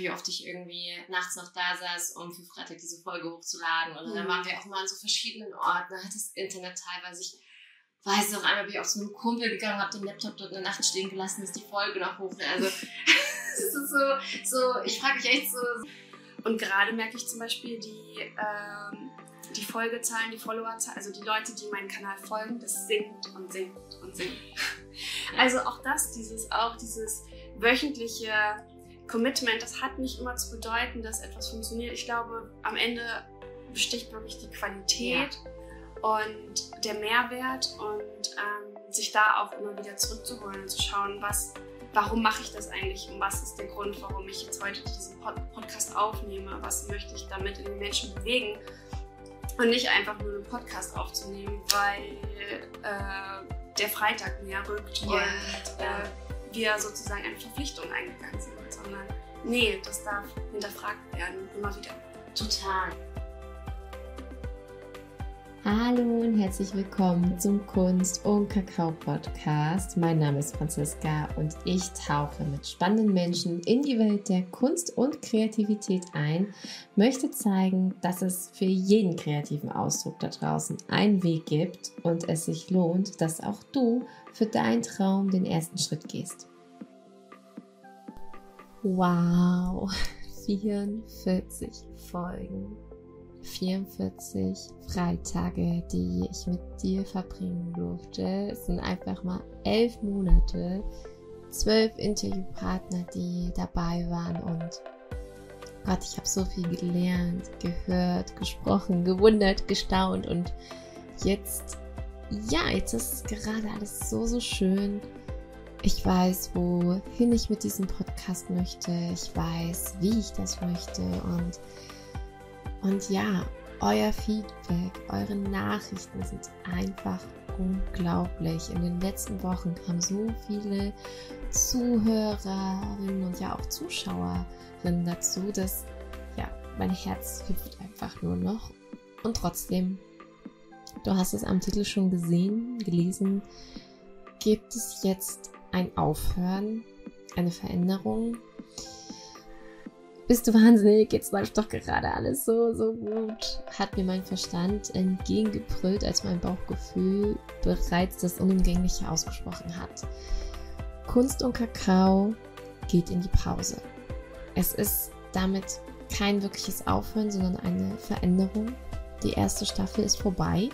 wie oft ich irgendwie nachts noch da saß, um für Freitag diese Folge hochzuladen. Oder mhm. dann waren wir auch mal an so verschiedenen Orten. Da hat das Internet teilweise. Ich weiß noch einmal, bin ich auch zu einem Kumpel gegangen, habe den Laptop dort eine Nacht stehen gelassen, dass die Folge noch hoch. Also, es ist so, so, ich frage mich echt so. Und gerade merke ich zum Beispiel die, ähm, die Folgezahlen, die Followerzahlen, also die Leute, die meinen Kanal folgen, das sinkt und sinkt und sinkt. Also auch das, dieses, auch dieses wöchentliche Commitment, das hat nicht immer zu bedeuten, dass etwas funktioniert. Ich glaube, am Ende besticht wirklich die Qualität ja. und der Mehrwert und ähm, sich da auch immer wieder zurückzuholen und zu schauen, was, warum mache ich das eigentlich und was ist der Grund, warum ich jetzt heute diesen Pod Podcast aufnehme, was möchte ich damit in den Menschen bewegen und nicht einfach nur einen Podcast aufzunehmen, weil äh, der Freitag näher rückt ja. und äh, wir sozusagen eine Verpflichtung eingegangen sind sondern nee, das darf hinterfragt werden, immer wieder. Total. Hallo und herzlich willkommen zum Kunst- und Kakao-Podcast. Mein Name ist Franziska und ich tauche mit spannenden Menschen in die Welt der Kunst und Kreativität ein, möchte zeigen, dass es für jeden kreativen Ausdruck da draußen einen Weg gibt und es sich lohnt, dass auch du für deinen Traum den ersten Schritt gehst. Wow, 44 Folgen, 44 Freitage, die ich mit dir verbringen durfte. Es sind einfach mal elf Monate, zwölf Interviewpartner, die dabei waren. Und Gott, ich habe so viel gelernt, gehört, gesprochen, gewundert, gestaunt. Und jetzt, ja, jetzt ist gerade alles so, so schön ich weiß, wohin ich mit diesem Podcast möchte. Ich weiß, wie ich das möchte. Und, und ja, euer Feedback, eure Nachrichten sind einfach unglaublich. In den letzten Wochen kamen so viele Zuhörerinnen und ja auch Zuschauerinnen dazu, dass ja, mein Herz hüpft einfach nur noch. Und trotzdem, du hast es am Titel schon gesehen, gelesen, gibt es jetzt ein Aufhören, eine Veränderung. Bist du wahnsinnig? Jetzt läuft doch gerade alles so, so gut. Hat mir mein Verstand entgegengebrüllt, als mein Bauchgefühl bereits das Unumgängliche ausgesprochen hat. Kunst und Kakao geht in die Pause. Es ist damit kein wirkliches Aufhören, sondern eine Veränderung. Die erste Staffel ist vorbei.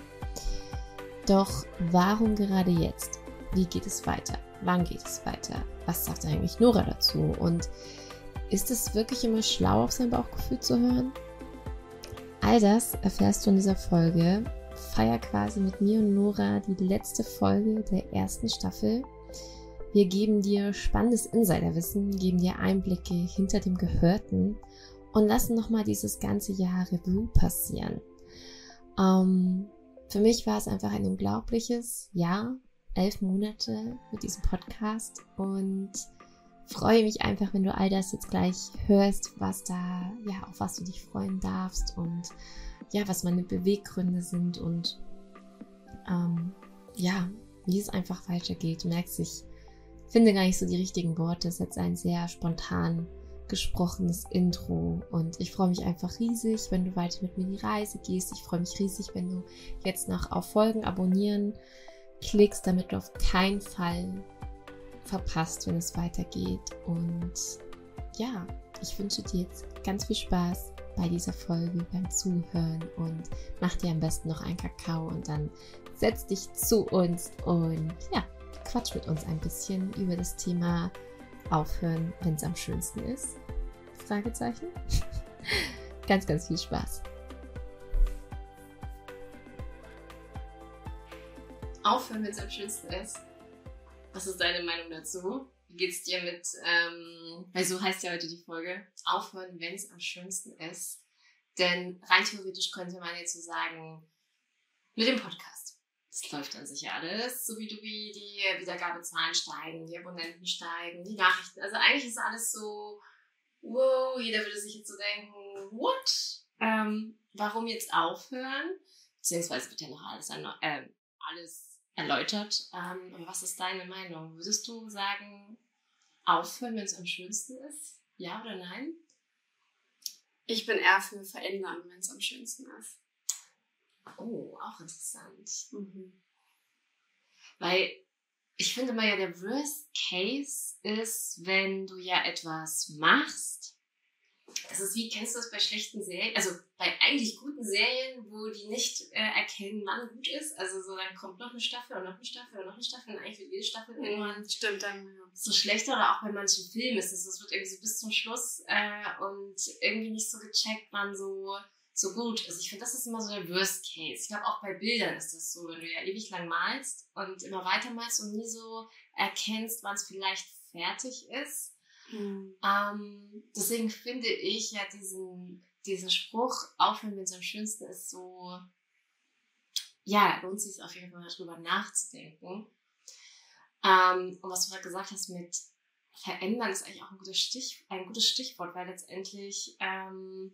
Doch warum gerade jetzt? Wie geht es weiter? Wann geht es weiter? Was sagt eigentlich Nora dazu? Und ist es wirklich immer schlau, auf sein Bauchgefühl zu hören? All das erfährst du in dieser Folge. Feier quasi mit mir und Nora die letzte Folge der ersten Staffel. Wir geben dir spannendes Insiderwissen, geben dir Einblicke hinter dem Gehörten und lassen nochmal dieses ganze Jahr Revue passieren. Ähm, für mich war es einfach ein unglaubliches Jahr elf Monate mit diesem Podcast und freue mich einfach, wenn du all das jetzt gleich hörst, was da, ja, auf was du dich freuen darfst und ja, was meine Beweggründe sind und ähm, ja, wie es einfach weitergeht. Du merkst, ich finde gar nicht so die richtigen Worte. Es ist jetzt ein sehr spontan gesprochenes Intro und ich freue mich einfach riesig, wenn du weiter mit mir in die Reise gehst. Ich freue mich riesig, wenn du jetzt noch auf Folgen abonnieren klickst, damit du auf keinen Fall verpasst, wenn es weitergeht. Und ja, ich wünsche dir jetzt ganz viel Spaß bei dieser Folge, beim Zuhören und mach dir am besten noch einen Kakao und dann setz dich zu uns und ja, quatsch mit uns ein bisschen über das Thema Aufhören, wenn es am schönsten ist. Fragezeichen. ganz, ganz viel Spaß. Aufhören, wenn es am schönsten ist. Was ist deine Meinung dazu? Wie geht's dir mit, ähm, weil so heißt ja heute die Folge, aufhören, wenn es am schönsten ist. Denn rein theoretisch könnte man jetzt so sagen, mit dem Podcast. Das läuft dann sicher alles, so wie du wie die Wiedergabezahlen steigen, die Abonnenten steigen, die Nachrichten. Also eigentlich ist alles so, wow, jeder würde sich jetzt so denken, what? Ähm, warum jetzt aufhören? Beziehungsweise wird ja noch alles, äh, alles erläutert. Ähm, was ist deine Meinung? Würdest du sagen, aufhören, wenn es am schönsten ist? Ja oder nein? Ich bin eher für verändern, wenn es am schönsten ist. Oh, auch interessant. Mhm. Weil ich finde mal ja, der Worst Case ist, wenn du ja etwas machst. Das ist wie, kennst du das bei schlechten Serien? Also bei eigentlich guten Serien, wo die nicht äh, erkennen, wann gut ist. Also so, dann kommt noch eine Staffel und noch eine Staffel und noch eine Staffel und eigentlich wird jede Staffel mhm, irgendwann Stimmt, dann, ja. so schlechter. Oder auch bei manchen Filmen ist es, es wird irgendwie so bis zum Schluss äh, und irgendwie nicht so gecheckt, wann so so gut ist. Ich finde, das ist immer so der Worst Case. Ich glaube, auch bei Bildern ist das so, wenn du ja ewig lang malst und immer weiter malst und nie so erkennst, wann es vielleicht fertig ist. Mhm. Ähm, deswegen finde ich ja diesen, diesen Spruch, aufhören, wenn es am schönsten ist, so, ja, lohnt sich auf jeden Fall mal drüber nachzudenken. Ähm, und was du gerade gesagt hast mit verändern, ist eigentlich auch ein gutes, Stich, ein gutes Stichwort, weil letztendlich ähm,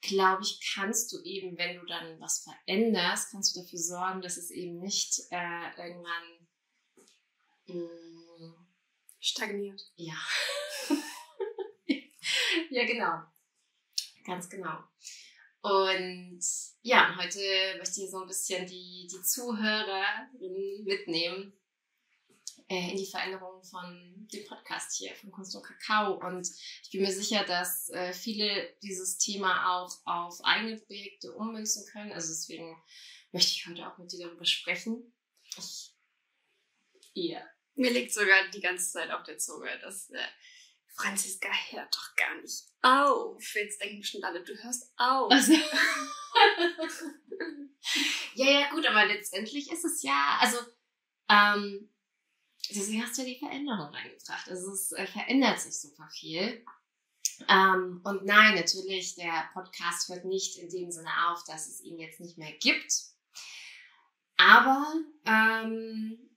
glaube ich, kannst du eben, wenn du dann was veränderst, kannst du dafür sorgen, dass es eben nicht äh, irgendwann mh, mm, stagniert. Ja. ja, genau. Ganz genau. Und ja, heute möchte ich so ein bisschen die, die Zuhörer mitnehmen äh, in die Veränderung von dem Podcast hier von Kunst und Kakao. Und ich bin mir sicher, dass äh, viele dieses Thema auch auf eigene Projekte ummünzen können. Also deswegen möchte ich heute auch mit dir darüber sprechen. Ich, ja. Mir liegt sogar die ganze Zeit auf der Zunge, dass äh, Franziska hört doch gar nicht auf. Jetzt denken schon alle, du hörst auf. Also. ja, ja, gut, aber letztendlich ist es ja, also ähm, deswegen hast du ja die Veränderung reingebracht. Also es äh, verändert sich super viel. Ähm, und nein, natürlich, der Podcast hört nicht in dem Sinne auf, dass es ihn jetzt nicht mehr gibt. Aber ähm,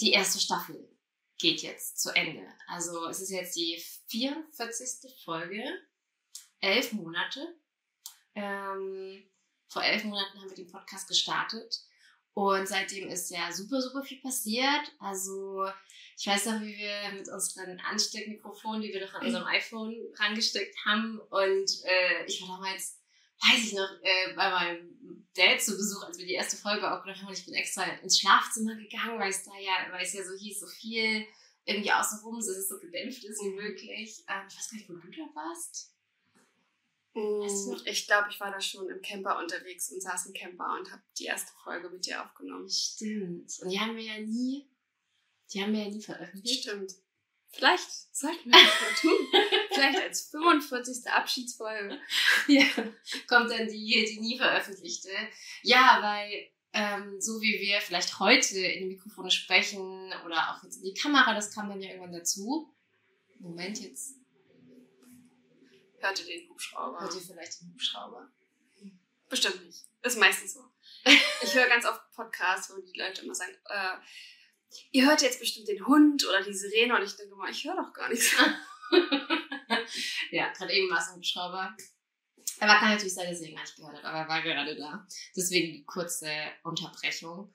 die erste Staffel geht jetzt zu Ende. Also es ist jetzt die 44. Folge, elf Monate. Ähm, vor elf Monaten haben wir den Podcast gestartet. Und seitdem ist ja super, super viel passiert. Also ich weiß noch, wie wir mit unseren Ansteckmikrofonen, die wir doch an unserem iPhone rangesteckt haben. Und äh, ich war damals, weiß ich noch, äh, bei meinem Dad zu Besuch, als wir die erste Folge aufgenommen haben. Und ich bin extra ins Schlafzimmer gegangen, weil es da ja, weil es ja so hieß, so viel irgendwie außenrum, so dass es so gedämpft ist wie möglich. Ähm, ich weiß gar nicht, wo du da warst. Mm, ich glaube, ich war da schon im Camper unterwegs und saß im Camper und habe die erste Folge mit dir aufgenommen. Stimmt. Und die haben wir ja nie, die haben wir ja nie veröffentlicht. Stimmt. Vielleicht sollten wir das mal tun. Vielleicht als 45. Abschiedsfolge. Ja, kommt dann die, die nie veröffentlichte. Ja, weil ähm, so wie wir vielleicht heute in die Mikrofone sprechen oder auch jetzt in die Kamera, das kam dann ja irgendwann dazu. Moment, jetzt Hört ihr den Hubschrauber? Hört ihr vielleicht den Hubschrauber? Bestimmt nicht. Ist meistens so. Ich höre ganz oft Podcasts, wo die Leute immer sagen, äh, ihr hört jetzt bestimmt den Hund oder die Sirene und ich denke mal, ich höre doch gar nichts. ja, gerade eben war es ein Hubschrauber. Aber kann natürlich sein, dass ihr ihn gar nicht gehört habt, aber er war gerade da. Deswegen die kurze Unterbrechung.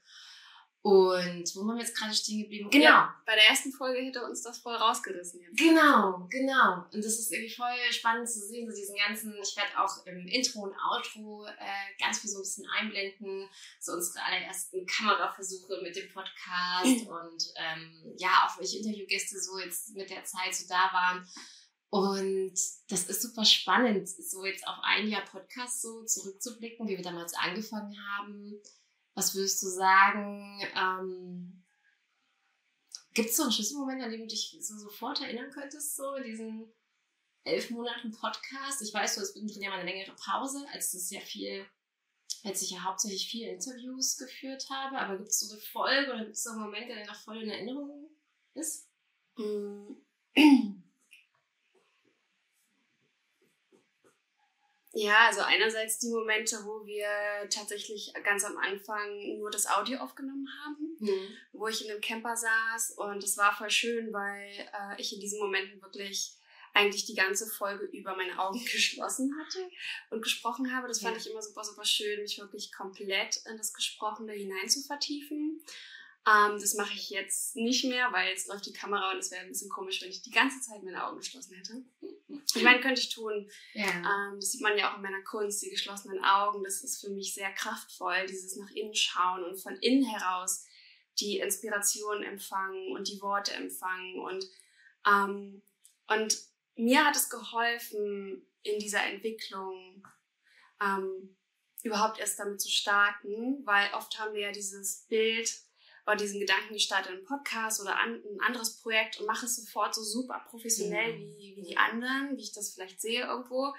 Und wo waren wir jetzt gerade stehen geblieben? Genau. Ja, bei der ersten Folge hätte uns das voll rausgerissen jetzt. Genau, genau. Und das ist irgendwie voll spannend zu sehen, so diesen ganzen, ich werde auch im Intro und Outro äh, ganz viel so ein bisschen einblenden, so unsere allerersten Kameraversuche mit dem Podcast und ähm, ja, auch welche Interviewgäste so jetzt mit der Zeit so da waren. Und das ist super spannend, so jetzt auf ein Jahr Podcast so zurückzublicken, wie wir damals angefangen haben was würdest du sagen? Ähm, Gibt es so einen Schlüsselmoment, an dem du dich so sofort erinnern könntest, so in diesen elf Monaten Podcast? Ich weiß, du hast mittendrin ja mal eine längere Pause, als das ja viel, als ich ja hauptsächlich viele Interviews geführt habe. Aber gibt es so eine Folge oder gibt es so einen Moment, der dir noch voll in Erinnerung ist? Mm. Ja, also einerseits die Momente, wo wir tatsächlich ganz am Anfang nur das Audio aufgenommen haben, mhm. wo ich in einem Camper saß und es war voll schön, weil äh, ich in diesen Momenten wirklich eigentlich die ganze Folge über meine Augen geschlossen hatte und gesprochen habe. Das fand ja. ich immer super, super schön, mich wirklich komplett in das Gesprochene hinein zu vertiefen. Ähm, das mache ich jetzt nicht mehr, weil jetzt läuft die Kamera und es wäre ein bisschen komisch, wenn ich die ganze Zeit meine Augen geschlossen hätte. Ich meine, könnte ich tun. Ja. Ähm, das sieht man ja auch in meiner Kunst, die geschlossenen Augen. Das ist für mich sehr kraftvoll, dieses nach innen schauen und von innen heraus die Inspiration empfangen und die Worte empfangen. Und, ähm, und mir hat es geholfen, in dieser Entwicklung ähm, überhaupt erst damit zu starten, weil oft haben wir ja dieses Bild oder diesen Gedanken, ich starte einen Podcast oder an, ein anderes Projekt und mache es sofort so super professionell Mhm. wie, wie die anderen, wie ich das vielleicht sehe irgendwo.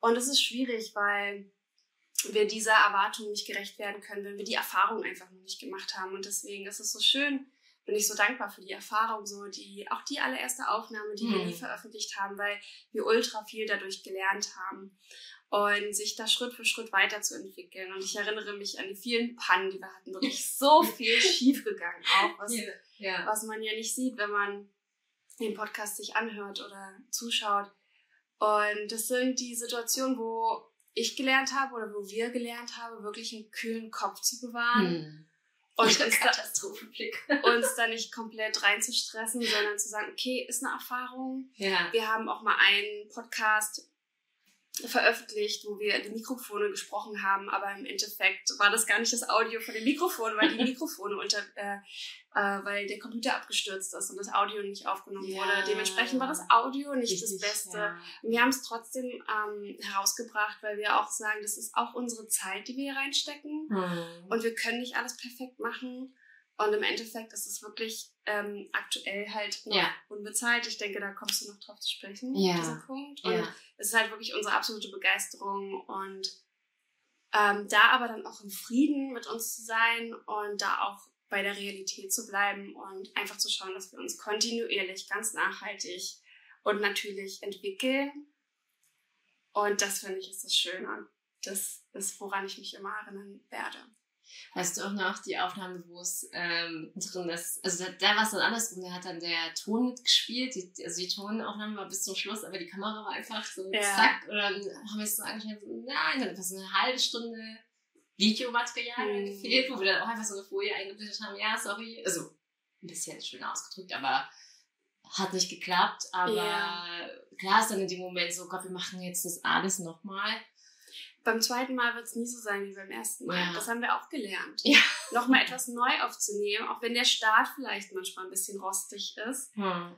Und es ist schwierig, weil wir dieser Erwartung nicht gerecht werden können, wenn wir die Erfahrung einfach noch nicht gemacht haben. Und deswegen ist es so schön, bin ich so dankbar für die Erfahrung, so die, auch die allererste Aufnahme, die wir Mhm. nie veröffentlicht haben, weil wir ultra viel dadurch gelernt haben und sich da Schritt für Schritt weiterzuentwickeln. Und ich erinnere mich an die vielen Pannen, die wir hatten. Wirklich so viel schiefgegangen auch, was, ja. was man ja nicht sieht, wenn man den Podcast sich anhört oder zuschaut. Und das sind die Situationen, wo ich gelernt habe oder wo wir gelernt haben, wirklich einen kühlen Kopf zu bewahren Hm. und uns da, uns da nicht komplett reinzustressen, sondern zu sagen, okay, ist eine Erfahrung. Ja. Wir haben auch mal einen Podcast veröffentlicht, wo wir in die Mikrofone gesprochen haben, aber im Endeffekt war das gar nicht das Audio von den Mikrofonen, weil die Mikrofone unter, äh, äh, weil der Computer abgestürzt ist und das Audio nicht aufgenommen Ja. wurde. Dementsprechend war das Audio nicht das Richtig, Beste. Ja. Wir haben es trotzdem ähm, herausgebracht, weil wir auch sagen, das ist auch unsere Zeit, die wir hier reinstecken. Hm. Und wir können nicht alles perfekt machen. Und im Endeffekt ist es wirklich ähm, aktuell halt noch Ja. unbezahlt. Ich denke, da kommst du noch drauf zu sprechen, Ja. dieser Punkt. Und ja. es ist halt wirklich unsere absolute Begeisterung und ähm, da aber dann auch im Frieden mit uns zu sein und da auch bei der Realität zu bleiben und einfach zu schauen, dass wir uns kontinuierlich, ganz nachhaltig und natürlich entwickeln. Und das finde ich ist das Schöne. Das ist, woran ich mich immer erinnern werde. Weißt du auch noch die Aufnahme, wo es ähm, drin ist? Also da, da war es dann andersrum. Da hat dann der Ton mitgespielt. Die, also die Tonaufnahme war bis zum Schluss, aber die Kamera war einfach so Ja. zack. Und dann haben wir es so angeschaut, so, nein, dann einfach so eine halbe Stunde Videomaterial Mhm. gefehlt, wo wir dann auch einfach so eine Folie eingeblendet haben. Ja, sorry. Also ein bisschen schön ausgedrückt, aber hat nicht geklappt. Aber Ja. klar ist dann in dem Moment so, Gott, wir machen jetzt das alles nochmal. Beim zweiten Mal wird es nie so sein wie beim ersten Mal. Ja. Das haben wir auch gelernt. Ja. Nochmal etwas neu aufzunehmen, auch wenn der Start vielleicht manchmal ein bisschen rostig ist. Hm.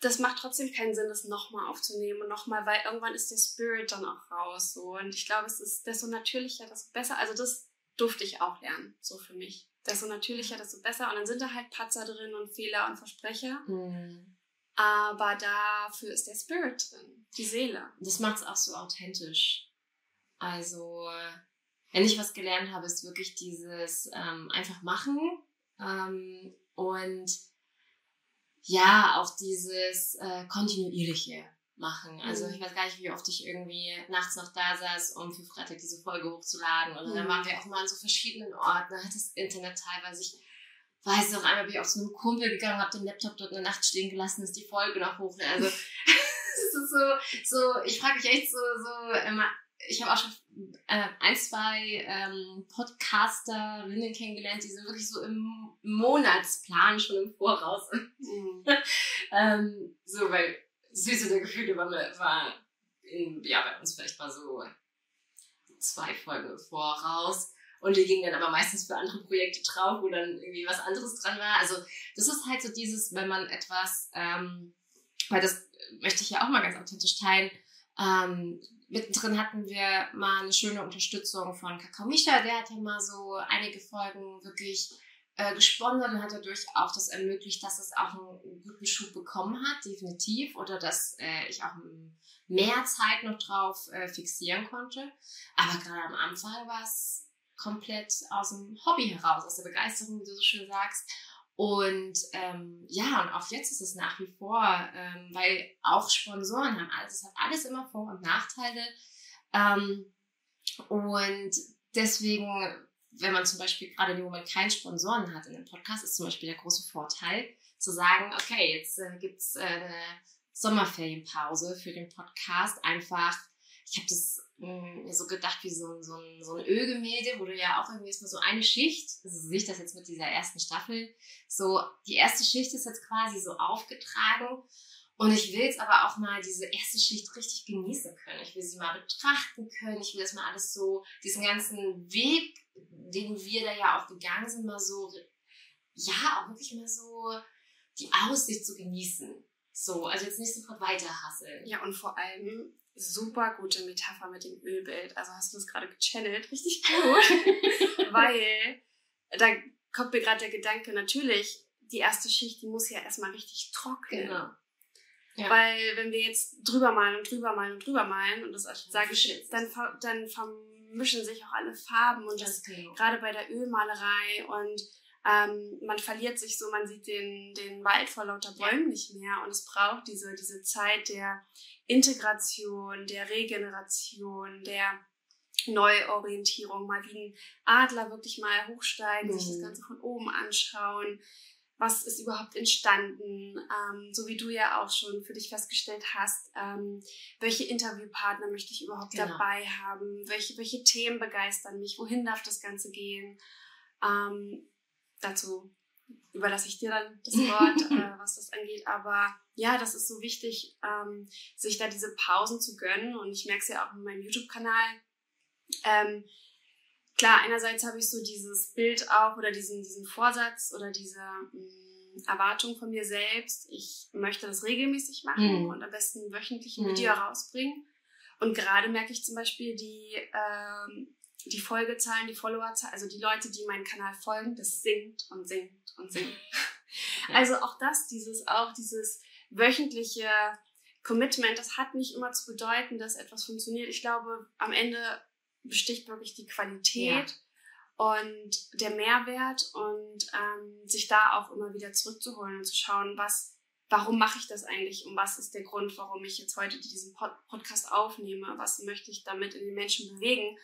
Das macht trotzdem keinen Sinn, das nochmal aufzunehmen und nochmal, weil irgendwann ist der Spirit dann auch raus. So. Und ich glaube, es ist desto natürlicher, desto besser. Also das durfte ich auch lernen, so für mich. Desto natürlicher, desto besser. Und dann sind da halt Patzer drin und Fehler und Versprecher. Hm. Aber dafür ist der Spirit drin, die Seele. das macht es auch so authentisch. Also, wenn ich was gelernt habe, ist wirklich dieses ähm, einfach machen ähm, und ja, auch dieses äh, kontinuierliche machen. Also Mhm. ich weiß gar nicht, wie oft ich irgendwie nachts noch da saß, um für Freitag diese Folge hochzuladen. Oder dann Mhm. waren wir auch mal an so verschiedenen Orten. Da hat das Internet teilweise, ich weiß noch einmal, bin ich auch zu einem Kumpel gegangen, habe den Laptop dort eine Nacht stehen gelassen, ist die Folge noch hoch. Also es ist so, so, ich frage mich echt so, so, immer, ich habe auch schon äh, ein, zwei ähm, Podcasterinnen kennengelernt, die sind wirklich so im Monatsplan schon im Voraus. Mhm. ähm, so, weil Süße der Gefühle war, war in, ja, bei uns vielleicht mal so zwei Folgen im Voraus. Und die gingen dann aber meistens für andere Projekte drauf, wo dann irgendwie was anderes dran war. Also das ist halt so dieses, wenn man etwas, ähm, weil das möchte ich ja auch mal ganz authentisch teilen, ähm, mittendrin hatten wir mal eine schöne Unterstützung von Kakao Misha, der hat ja mal so einige Folgen wirklich äh, gesponsert und hat dadurch auch das ermöglicht, dass es auch einen, einen guten Schub bekommen hat, definitiv, oder dass äh, ich auch mehr Zeit noch drauf äh, fixieren konnte. Aber gerade am Anfang war es komplett aus dem Hobby heraus, aus der Begeisterung, wie du so schön sagst. Und ähm, ja, und auch jetzt ist es nach wie vor, ähm, weil auch Sponsoren haben alles, es hat alles immer Vor- und Nachteile. Ähm, und deswegen, wenn man zum Beispiel gerade in dem Moment keinen Sponsoren hat in dem Podcast, ist zum Beispiel der große Vorteil, zu sagen, okay, jetzt äh, gibt's äh, eine Sommerferienpause für den Podcast. Einfach, ich habe das mh, mir so gedacht wie so so ein, so ein Ölgemälde, wo du ja auch irgendwie erstmal so eine Schicht, also sehe ich das jetzt mit dieser ersten Staffel, so die erste Schicht ist jetzt quasi so aufgetragen Und ich will jetzt aber auch mal diese erste Schicht richtig genießen können. Ich will sie mal betrachten können. Ich will das mal alles so, diesen ganzen Weg, den wir da ja auch gegangen sind, mal so, ja, auch wirklich mal so die Aussicht zu genießen. So, also jetzt nicht sofort weiterhasseln. Ja, und vor allem super gute Metapher mit dem Ölbild. Also hast du das gerade gechannelt? Richtig gut. Weil da kommt mir gerade der Gedanke, natürlich, die erste Schicht, die muss ja erstmal richtig trocknen. Genau. Ja. Weil wenn wir jetzt drüber malen und drüber malen und drüber malen und das sage ich, dann, dann vermischen sich auch alle Farben und das, das genau. gerade bei der Ölmalerei und ähm, man verliert sich so, man sieht den, den Wald vor lauter Bäumen nicht mehr und es braucht diese, diese Zeit der Integration, der Regeneration, der Neuorientierung, mal wie ein Adler wirklich mal hochsteigen, mhm. sich das mhm. Ganze von oben anschauen, was ist überhaupt entstanden, ähm, so wie du ja auch schon für dich festgestellt hast, ähm, welche Interviewpartner möchte ich überhaupt genau. dabei haben, welche, welche Themen begeistern mich, wohin darf das Ganze gehen. Ähm, dazu überlasse ich dir dann das Wort, äh, was das angeht. Aber ja, das ist so wichtig, ähm, sich da diese Pausen zu gönnen. Und ich merke es ja auch in meinem YouTube-Kanal. Ähm, klar, einerseits habe ich so dieses Bild auch oder diesen, diesen Vorsatz oder diese mh, mm, Erwartung von mir selbst. Ich möchte das regelmäßig machen mhm. und am besten wöchentlich ein Video mhm. rausbringen. Und gerade merke ich zum Beispiel die ähm, die Folgezahlen, die Followerzahlen, also die Leute, die meinen Kanal folgen, das sinkt und sinkt und sinkt. Ja. Also auch das, dieses, auch dieses wöchentliche Commitment, das hat nicht immer zu bedeuten, dass etwas funktioniert. Ich glaube, am Ende besticht wirklich die Qualität ja. und der Mehrwert und ähm, sich da auch immer wieder zurückzuholen und zu schauen, was, warum mache ich das eigentlich und was ist der Grund, warum ich jetzt heute diesen Pod Podcast aufnehme, was möchte ich damit in den Menschen bewegen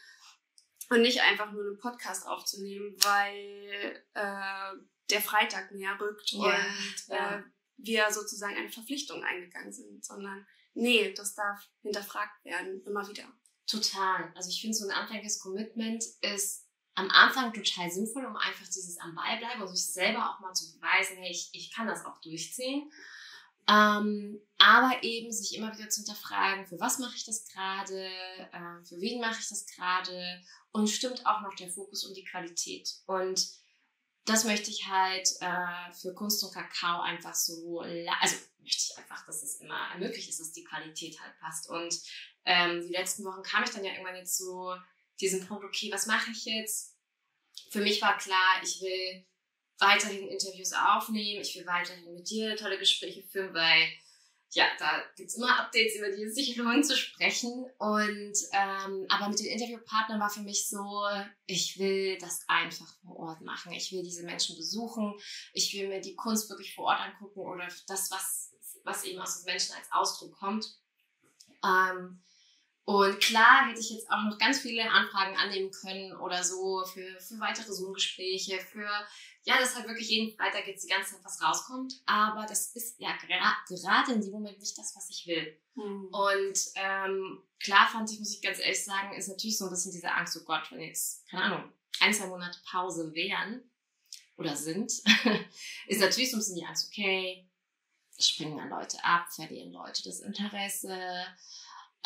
und nicht einfach nur einen Podcast aufzunehmen, weil äh, der Freitag näher rückt ja, und ja. Äh, wir sozusagen eine Verpflichtung eingegangen sind, sondern nee, das darf hinterfragt werden, immer wieder. Total. Also ich finde, so ein anfängliches Commitment ist am Anfang total sinnvoll, um einfach dieses am Ball bleiben und sich selber auch mal zu beweisen, hey, ich, ich kann das auch durchziehen. Ähm, aber eben sich immer wieder zu hinterfragen, für was mache ich das gerade, äh, für wen mache ich das gerade und stimmt auch noch der Fokus und die Qualität. Und das möchte ich halt äh, für Kunst und Kakao einfach so, also möchte ich einfach, dass es immer möglich ist, dass die Qualität halt passt. Und ähm, die letzten Wochen kam ich dann ja irgendwann jetzt so diesen Punkt, okay, was mache ich jetzt? Für mich war klar, ich will weiterhin Interviews aufnehmen. Ich will weiterhin mit dir tolle Gespräche führen, weil ja, da gibt es immer Updates, über die es sich lohnt zu sprechen. Und ähm, aber mit den Interviewpartnern war für mich so, ich will das einfach vor Ort machen. Ich will diese Menschen besuchen. Ich will mir die Kunst wirklich vor Ort angucken oder das, was, was eben aus den Menschen als Ausdruck kommt. Ähm, und klar hätte ich jetzt auch noch ganz viele Anfragen annehmen können oder so für, für weitere Zoom-Gespräche, für ja, dass halt wirklich jeden Freitag jetzt die ganze Zeit was rauskommt. Aber das ist ja gerade in dem Moment nicht das, was ich will. Mhm. Und ähm, klar fand ich, muss ich ganz ehrlich sagen, ist natürlich so ein bisschen diese Angst, oh Gott, wenn jetzt, keine Ahnung, ein, zwei Monate Pause wären oder sind, ist natürlich so ein bisschen die Angst, okay, springen dann Leute ab, verlieren Leute das Interesse.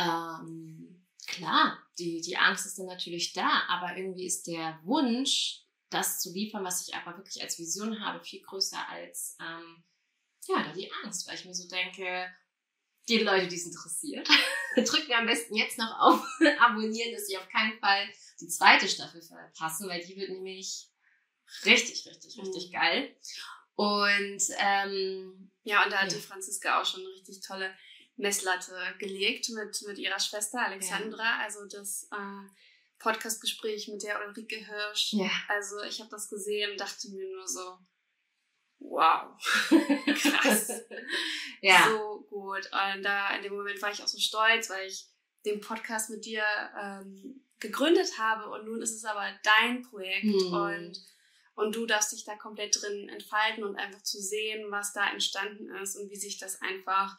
Ähm, klar, die, die Angst ist dann natürlich da, aber irgendwie ist der Wunsch, das zu liefern, was ich aber wirklich als Vision habe, viel größer als ähm, ja, da die Angst, weil ich mir so denke, die Leute, die es interessiert, drücken am besten jetzt noch auf abonnieren, dass sie auf keinen Fall die zweite Staffel verpassen, weil die wird nämlich richtig, richtig, richtig mhm. geil. Und ähm, ja, und da hat ja. Franziska auch schon eine richtig tolle Messlatte gelegt mit, mit ihrer Schwester Alexandra. Ja. Also das äh, Podcastgespräch mit der Ulrike Hirsch. Ja. Also ich habe das gesehen und dachte mir nur so, wow, krass. ja. So gut. Und da in dem Moment war ich auch so stolz, weil ich den Podcast mit dir ähm, gegründet habe und nun ist es aber dein Projekt hm. und und du darfst dich da komplett drin entfalten und einfach zu sehen, was da entstanden ist und wie sich das einfach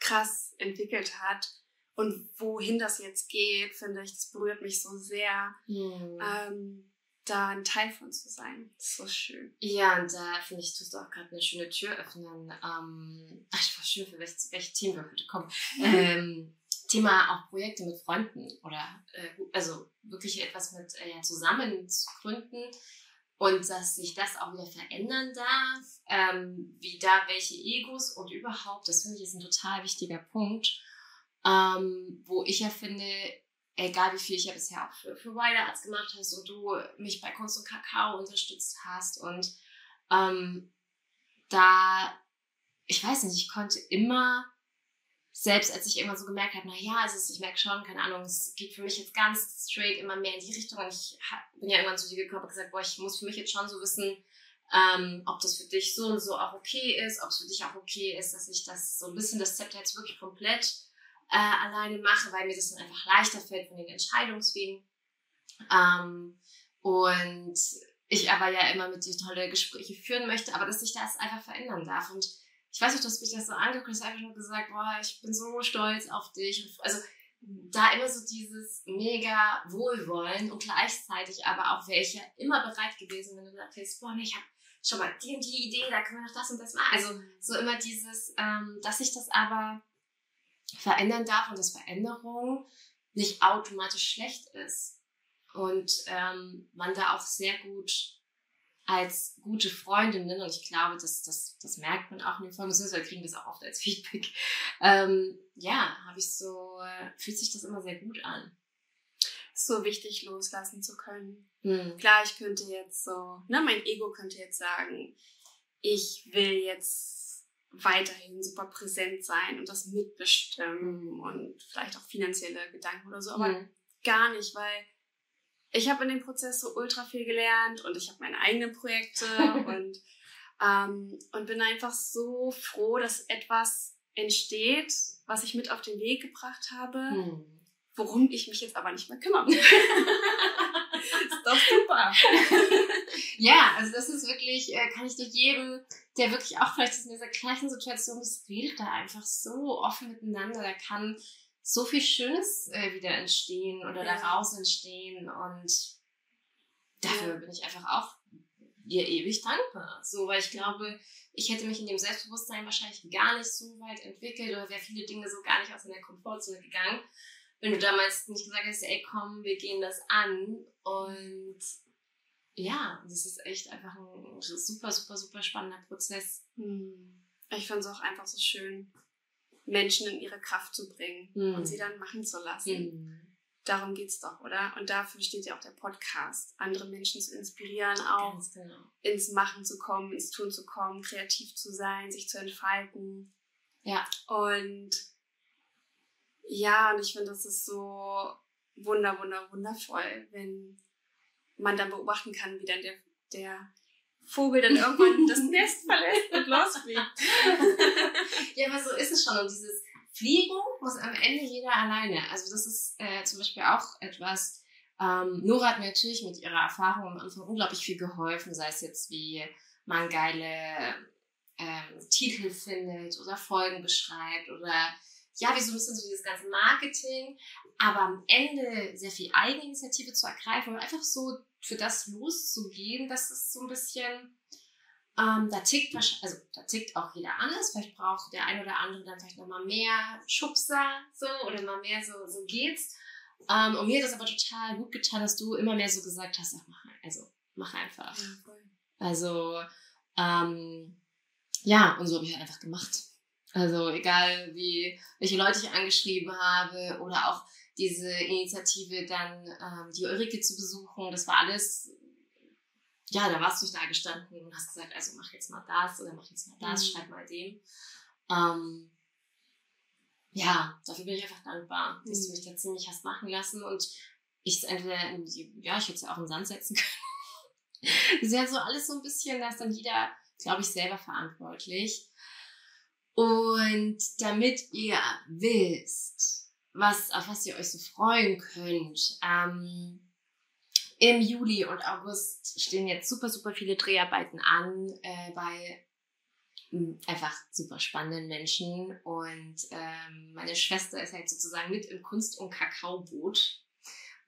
krass entwickelt hat. Und wohin das jetzt geht, finde ich, das berührt mich so sehr. Mhm. Ähm, da ein Teil von zu sein. Das ist so schön. Ja, und da finde ich, tust du auch gerade eine schöne Tür öffnen. Ähm, ach, ich war schön, für welche, welche Themen wir heute kommen. Ähm, Thema auch Projekte mit Freunden oder äh, also wirklich etwas mit äh, zusammen zu gründen und dass sich das auch wieder verändern darf, ähm, wie da welche Egos und überhaupt, das finde ich ist ein total wichtiger Punkt, ähm, wo ich ja finde, egal wie viel ich ja bisher auch für, für Wider Arts gemacht hast und du mich bei Kunst und Kakao unterstützt hast und ähm, da, ich weiß nicht, ich konnte immer, selbst als ich immer so gemerkt habe, naja, also ich merke schon, keine Ahnung, es geht für mich jetzt ganz straight immer mehr in die Richtung und ich bin ja irgendwann zu dir gekommen und gesagt, boah, ich muss für mich jetzt schon so wissen, ähm, ob das für dich so und so auch okay ist, ob es für dich auch okay ist, dass ich das so ein bisschen das Zepter jetzt wirklich komplett äh, alleine mache, weil mir das dann einfach leichter fällt von den Entscheidungswegen. Ähm, und ich aber ja immer mit dir tolle Gespräche führen möchte, aber dass sich das einfach verändern darf. Und ich weiß nicht, du hast mich das so angeguckt, hast einfach nur gesagt, boah, ich bin so stolz auf dich. also da immer so dieses mega Wohlwollen und gleichzeitig aber auch welche immer bereit gewesen, wenn du gesagt hast, boah, ich habe schon mal die und die Idee, da können wir noch das und das machen. Also so immer dieses, ähm, dass sich das aber verändern darf und dass Veränderung nicht automatisch schlecht ist. Und ähm, man da auch sehr gut als gute Freundinnen, und ich glaube, das, das, das merkt man auch in den Folgen, beziehungsweise kriegen das auch oft als Feedback, ähm, ja, habe ich so, äh, fühlt sich das immer sehr gut an. So wichtig loslassen zu können. Hm. Klar, ich könnte jetzt so, ne, mein Ego könnte jetzt sagen, ich will jetzt weiterhin super präsent sein und das mitbestimmen mhm. und vielleicht auch finanzielle Gedanken oder so, aber mhm. gar nicht, weil ich habe in dem Prozess so ultra viel gelernt und ich habe meine eigenen Projekte und, ähm, und bin einfach so froh, dass etwas entsteht, was ich mit auf den Weg gebracht habe, mhm. worum ich mich jetzt aber nicht mehr kümmere. ist doch super. ja, also das ist wirklich, äh, kann ich dir jedem, der wirklich auch vielleicht in dieser gleichen Situation ist, redet da einfach so offen miteinander. Da kann so viel Schönes äh, wieder entstehen oder ja. daraus entstehen und dafür ja. bin ich einfach auch dir ewig dankbar. So, weil ich glaube, ich hätte mich in dem Selbstbewusstsein wahrscheinlich gar nicht so weit entwickelt oder wäre viele Dinge so gar nicht aus der Komfortzone gegangen, wenn du damals nicht gesagt hast, ey komm, wir gehen das an und ja, das ist echt einfach ein super, super, super spannender Prozess. Hm. Ich finde es auch einfach so schön, Menschen in ihre Kraft zu bringen mhm. und sie dann machen zu lassen. Mhm. Darum geht es doch, oder? Und dafür steht ja auch der Podcast, andere Menschen zu inspirieren, auch genau. ins Machen zu kommen, ins Tun zu kommen, kreativ zu sein, sich zu entfalten. Ja. Und ja, und ich finde, das ist so wunder, wunder, wundervoll, wenn man dann beobachten kann, wie dann der, der Vogel dann irgendwann das Nest verlässt und losfliegt. ja, aber so ist es schon. Und dieses Fliegen muss am Ende jeder alleine. Also das ist äh, zum Beispiel auch etwas, ähm, Nora hat mir natürlich mit ihrer Erfahrung am Anfang unglaublich viel geholfen, sei es jetzt wie man geile ähm, Titel findet oder Folgen beschreibt oder ja, wie so ein bisschen so dieses ganze Marketing, aber am Ende sehr viel Eigeninitiative zu ergreifen und einfach so für das loszugehen, das ist so ein bisschen, ähm, da tickt wahrscheinlich, also da tickt auch jeder anders. Vielleicht braucht der ein oder andere dann vielleicht nochmal mehr Schubser so oder mal mehr so, so geht's. Ähm, und mir hat das aber total gut getan, dass du immer mehr so gesagt hast, ach, mach, also mach einfach. Ja, also, ähm, ja, und so habe ich halt einfach gemacht. Also egal wie, welche Leute ich angeschrieben habe oder auch diese Initiative dann ähm, die Ulrike zu besuchen, das war alles, ja, da warst du da gestanden und hast gesagt, also mach jetzt mal das oder mach jetzt mal das, mhm. schreib mal dem. Ähm, ja, dafür bin ich einfach dankbar, dass mhm. du mich da ziemlich hast machen lassen und ich es entweder in die, ja, ich hätte es ja auch den Sand setzen können. das ist ja so alles so ein bisschen, da ist dann jeder, glaube ich, selber verantwortlich. Und damit ihr wisst, was, auf was ihr euch so freuen könnt, ähm, im Juli und August stehen jetzt super, super viele Dreharbeiten an äh, bei hm, einfach super spannenden Menschen. Und ähm, meine Schwester ist halt sozusagen mit im Kunst- und Kakaoboot.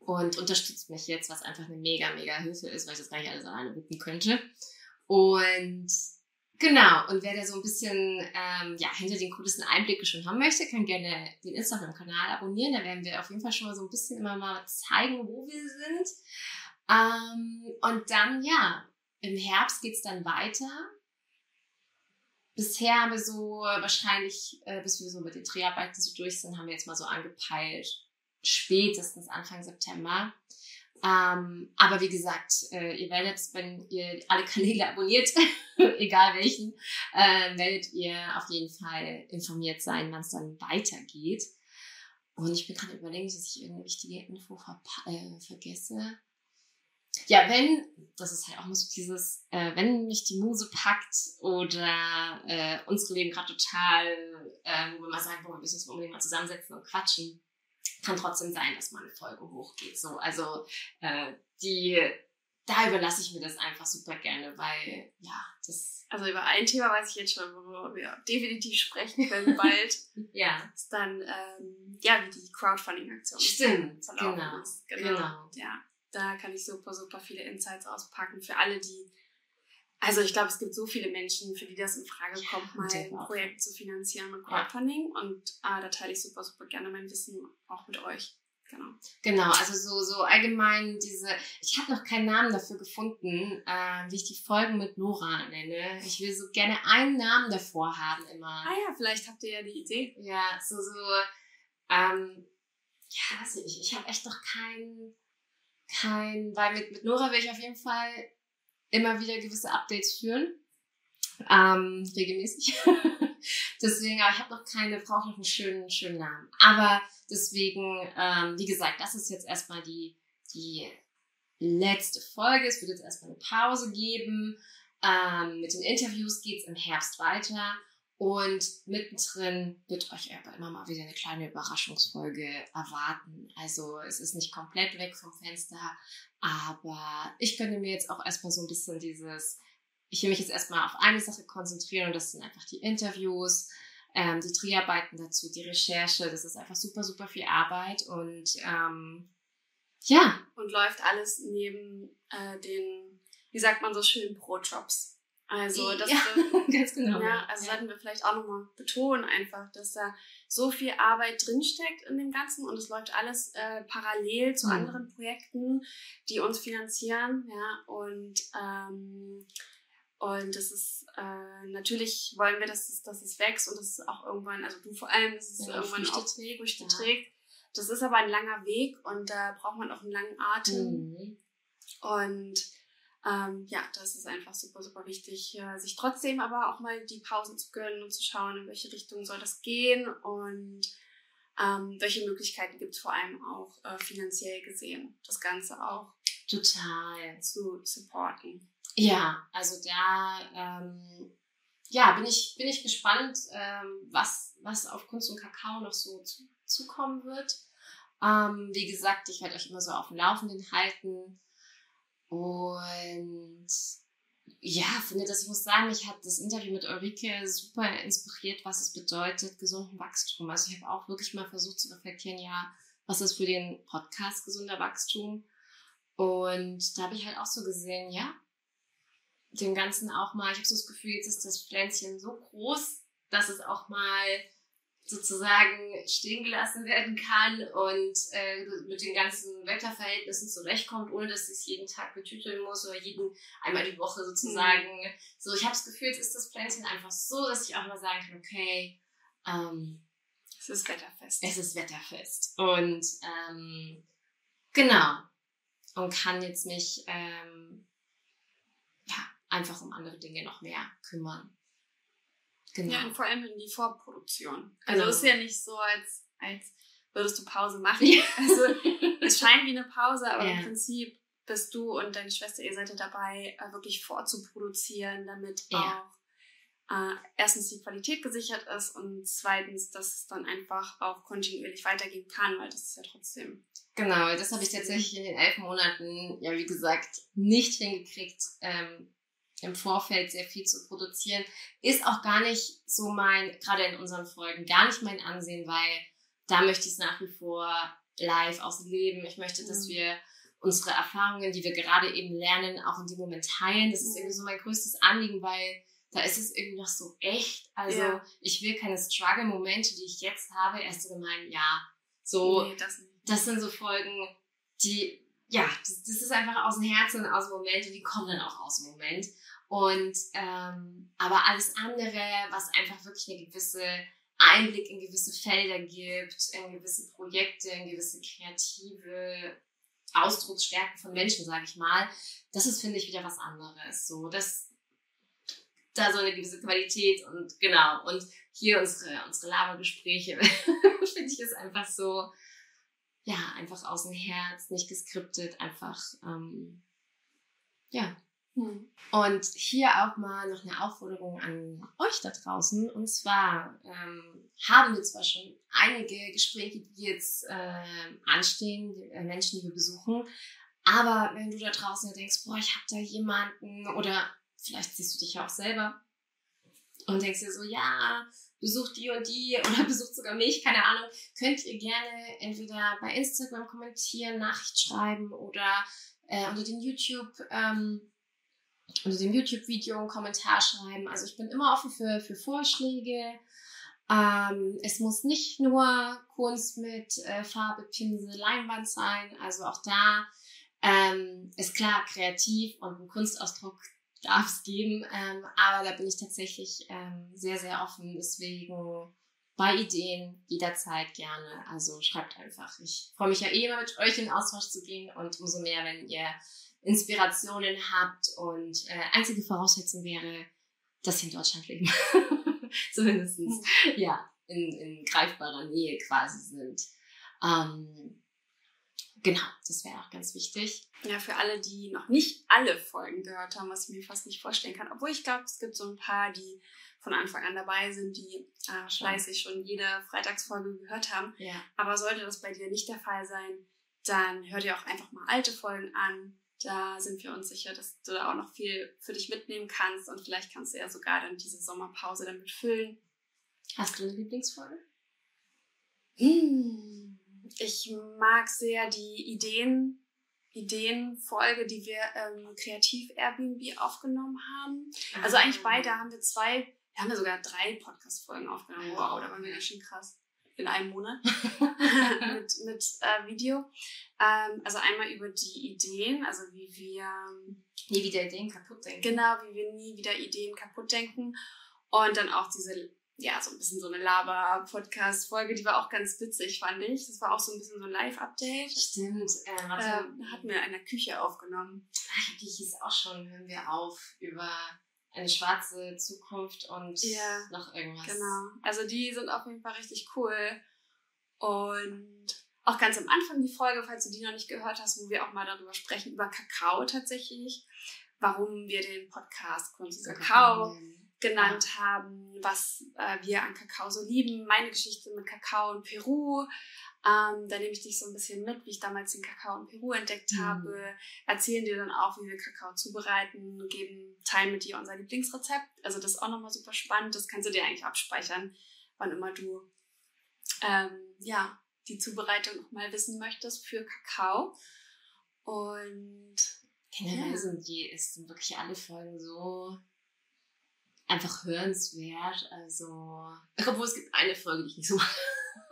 und unterstützt mich jetzt, was einfach eine mega, mega Hilfe ist, weil ich das gar nicht alles alleine wuppen könnte. Und genau, und wer da so ein bisschen ähm, ja, hinter den Kulissen Einblicke schon haben möchte, kann gerne den Instagram-Kanal abonnieren. Da werden wir auf jeden Fall schon mal so ein bisschen immer mal zeigen, wo wir sind. Ähm, und dann, ja, im Herbst geht's dann weiter. Bisher haben wir so wahrscheinlich, äh, bis wir so mit den Dreharbeiten so durch sind, haben wir jetzt mal so angepeilt, spätestens Anfang September. Ähm, aber wie gesagt, äh, ihr werdet, wenn ihr alle Kanäle abonniert, egal welchen, äh, werdet ihr auf jeden Fall informiert sein, wann es dann weitergeht. Und ich bin gerade überlegen, dass ich irgendeine wichtige Info äh, vergesse. Ja, wenn, das ist halt auch so dieses, äh, wenn mich die Muse packt oder äh, unsere Leben gerade total, äh, wo wir mal sagen, wo wir müssen uns unbedingt mal zusammensetzen und quatschen, kann trotzdem sein, dass mal eine Folge hochgeht. So, also äh, die, da überlasse ich mir das einfach super gerne, weil ja, das. Also über ein Thema weiß ich jetzt schon, worüber wir definitiv sprechen können bald. ja. Ist dann ähm, ja wie die Crowdfunding-Aktion. Stimmt. Genau. Genau. Genau. Ja, da kann ich super super viele Insights auspacken für alle, die also ich glaube, es gibt so viele Menschen, für die das in Frage kommt, mal ein Projekt zu finanzieren mit Crowdfunding. Ja. Und äh, da teile ich super, super gerne mein Wissen auch mit euch. Genau. Genau, also so, so allgemein diese, ich habe noch keinen Namen dafür gefunden, äh, wie ich die Folgen mit Nora nenne. Ich will so gerne einen Namen davor haben immer. Ah ja, vielleicht habt ihr ja die Idee. Ja, so, so, ähm, ja, weiß ich, ich habe echt noch keinen, kein, weil mit, mit Nora will ich auf jeden Fall immer wieder gewisse Updates führen. Ähm, regelmäßig. deswegen, aber ich habe noch keine, brauche noch einen schönen, schönen Namen. Aber deswegen, ähm, wie gesagt, das ist jetzt erstmal die, die letzte Folge. Es wird jetzt erstmal eine Pause geben. Ähm, mit den Interviews geht's im Herbst weiter. Und mittendrin wird euch aber immer mal wieder eine kleine Überraschungsfolge erwarten. Also es ist nicht komplett weg vom Fenster, aber ich könnte mir jetzt auch erstmal so ein bisschen dieses, ich will mich jetzt erstmal auf eine Sache konzentrieren und das sind einfach die Interviews, ähm, die Dreharbeiten dazu, die Recherche. Das ist einfach super, super viel Arbeit und ähm, ja. Und läuft alles neben äh, den, wie sagt man so schön, Pro-Jobs. Also das ja, ganz genau. Ja, also ja. sollten wir vielleicht auch nochmal betonen einfach, dass da so viel Arbeit drinsteckt in dem Ganzen und es läuft alles äh, parallel zu mhm. anderen Projekten, die uns finanzieren, ja, und ähm, und das ist äh, natürlich wollen wir, dass es, dass es wächst und dass es auch irgendwann, also du vor allem, dass es ja, irgendwann Früchte auch trägt, Früchte ja. trägt. Das ist aber ein langer Weg und da braucht man auch einen langen Atem. Mhm. Und ähm, ja, das ist einfach super, super wichtig, äh, sich trotzdem aber auch mal die Pausen zu gönnen und zu schauen, in welche Richtung soll das gehen und ähm, welche Möglichkeiten gibt es vor allem auch äh, finanziell gesehen, das Ganze auch total zu supporten. Ja, also da ähm, ja, bin ich, bin ich gespannt, ähm, was, was auf Kunst und Kakao noch so zu, zukommen wird. Ähm, wie gesagt, ich werde euch immer so auf dem Laufenden halten. Und ja, finde das, ich muss sagen, mich hat das Interview mit Ulrike super inspiriert, was es bedeutet, gesunden Wachstum. Also ich habe auch wirklich mal versucht zu reflektieren, ja, was ist für den Podcast gesunder Wachstum? Und da habe ich halt auch so gesehen, ja, dem Ganzen auch mal, ich habe so das Gefühl, jetzt ist das Pflänzchen so groß, dass es auch mal sozusagen stehen gelassen werden kann und äh, mit den ganzen Wetterverhältnissen zurechtkommt, ohne dass sie es jeden Tag betüteln muss oder jeden einmal die Woche sozusagen. Mhm. So, ich habe das Gefühl, jetzt ist das Pflänzchen einfach so, dass ich auch mal sagen kann, okay, ähm, es ist wetterfest. Es ist wetterfest. Und ähm, genau. Und kann jetzt mich ähm, ja, einfach um andere Dinge noch mehr kümmern. Genau. Ja, und vor allem in die Vorproduktion. Also genau. ist ja nicht so, als, als würdest du Pause machen. Ja. Also es scheint wie eine Pause, aber ja. im Prinzip bist du und deine Schwester, ihr seid ja dabei, äh, wirklich vorzuproduzieren, damit ja. auch äh, erstens die Qualität gesichert ist und zweitens, dass es dann einfach auch kontinuierlich weitergehen kann, weil das ist ja trotzdem. Genau, das habe ich tatsächlich in den elf Monaten, ja wie gesagt, nicht hingekriegt, ähm, im Vorfeld sehr viel zu produzieren, ist auch gar nicht so mein, gerade in unseren Folgen, gar nicht mein Ansehen, weil da möchte ich es nach wie vor live aus dem Leben. Ich möchte, dass Mhm. wir unsere Erfahrungen, die wir gerade eben lernen, auch in dem Moment teilen. Das ist Mhm. irgendwie so mein größtes Anliegen, weil da ist es irgendwie noch so echt. Also Ja. ich will keine Struggle-Momente, die ich jetzt habe, erst in meinem Jahr. So, nee, das das sind so Folgen, die, ja, das, ist einfach aus dem Herzen und aus dem Moment und die kommen dann auch aus dem Moment. Und ähm, aber alles andere, was einfach wirklich eine gewisse Einblick in gewisse Felder gibt, in gewisse Projekte, in gewisse kreative Ausdrucksstärken von Menschen, sage ich mal, das ist, finde ich, wieder was anderes. So, das, da so eine gewisse Qualität und genau. Und hier unsere, unsere Labergespräche, finde ich, ist einfach so, ja, einfach aus dem Herz, nicht geskriptet, einfach, ähm, ja. Hm. Und hier auch mal noch eine Aufforderung an euch da draußen. Und zwar ähm, haben wir zwar schon einige Gespräche, die jetzt ähm, anstehen, die, äh, Menschen, die wir besuchen. Aber wenn du da draußen denkst, boah, ich habe da jemanden oder vielleicht siehst du dich ja auch selber und denkst dir so, ja, besucht die und die oder besucht sogar mich, keine Ahnung, könnt ihr gerne entweder bei Instagram kommentieren, Nachricht schreiben oder äh, unter den YouTube, ähm, unter dem YouTube-Video einen Kommentar schreiben. Also ich bin immer offen für, für Vorschläge. Ähm, es muss nicht nur Kunst mit äh, Farbe, Pinsel, Leinwand sein. Also auch da ähm, ist klar kreativ und ein Kunstausdruck darf es geben. Ähm, aber da bin ich tatsächlich ähm, sehr, sehr offen. Deswegen bei Ideen jederzeit gerne. Also schreibt einfach. Ich freue mich ja eh immer mit euch in Austausch zu gehen und umso mehr, wenn ihr Inspirationen habt und äh, einzige Voraussetzung wäre, dass ihr in Deutschland leben. Zumindest, ja, in, in greifbarer Nähe quasi sind. Ähm, genau, das wäre auch ganz wichtig. Ja, für alle, die noch nicht alle Folgen gehört haben, was ich mir fast nicht vorstellen kann. Obwohl ich glaube, es gibt so ein paar, die von Anfang an dabei sind, die äh, fleißig schon jede Freitagsfolge gehört haben. Ja. Aber sollte das bei dir nicht der Fall sein, dann hör dir auch einfach mal alte Folgen an. Da sind wir uns sicher, dass du da auch noch viel für dich mitnehmen kannst und vielleicht kannst du ja sogar dann diese Sommerpause damit füllen. Hast du eine Lieblingsfolge? Hm. Ich mag sehr die Ideen, Ideenfolge, die wir ähm, kreativ Airbnb aufgenommen haben. Also eigentlich beide haben wir zwei, wir haben ja sogar drei Podcast-Folgen aufgenommen. Wow, da waren wir ganz schön krass. In einem Monat mit, mit äh, Video. Ähm, also einmal über die Ideen, also wie wir Nie wieder Ideen kaputt denken. Genau, wie wir nie wieder Ideen kaputt denken. Und dann auch diese, ja, so ein bisschen so eine Laber-Podcast-Folge, die war auch ganz witzig, fand ich. Das war auch so ein bisschen so ein Live-Update. Stimmt. Äh, warte. Ähm, hatten wir in einer Küche aufgenommen. Ach, die hieß auch schon, hören wir auf, über eine schwarze Zukunft und Ja, noch irgendwas. Genau. Also die sind auf jeden Fall richtig cool. Und auch ganz am Anfang die Folge, falls du die noch nicht gehört hast, wo wir auch mal darüber sprechen, über Kakao tatsächlich. Warum wir den Podcast Kunst Kakao nennen. Genannt haben, was äh, wir an Kakao so lieben, meine Geschichte mit Kakao in Peru. Ähm, da nehme ich dich so ein bisschen mit, wie ich damals den Kakao in Peru entdeckt Mhm. habe. Erzählen dir dann auch, wie wir Kakao zubereiten, geben, teilen mit dir unser Lieblingsrezept. Also das ist auch nochmal super spannend. Das kannst du dir eigentlich abspeichern, wann immer du ähm, ja, die Zubereitung nochmal wissen möchtest für Kakao. Und Generell Ja. sind die, es sind wirklich alle Folgen so einfach hörenswert. Also, obwohl es gibt eine Folge, die ich nicht so mag.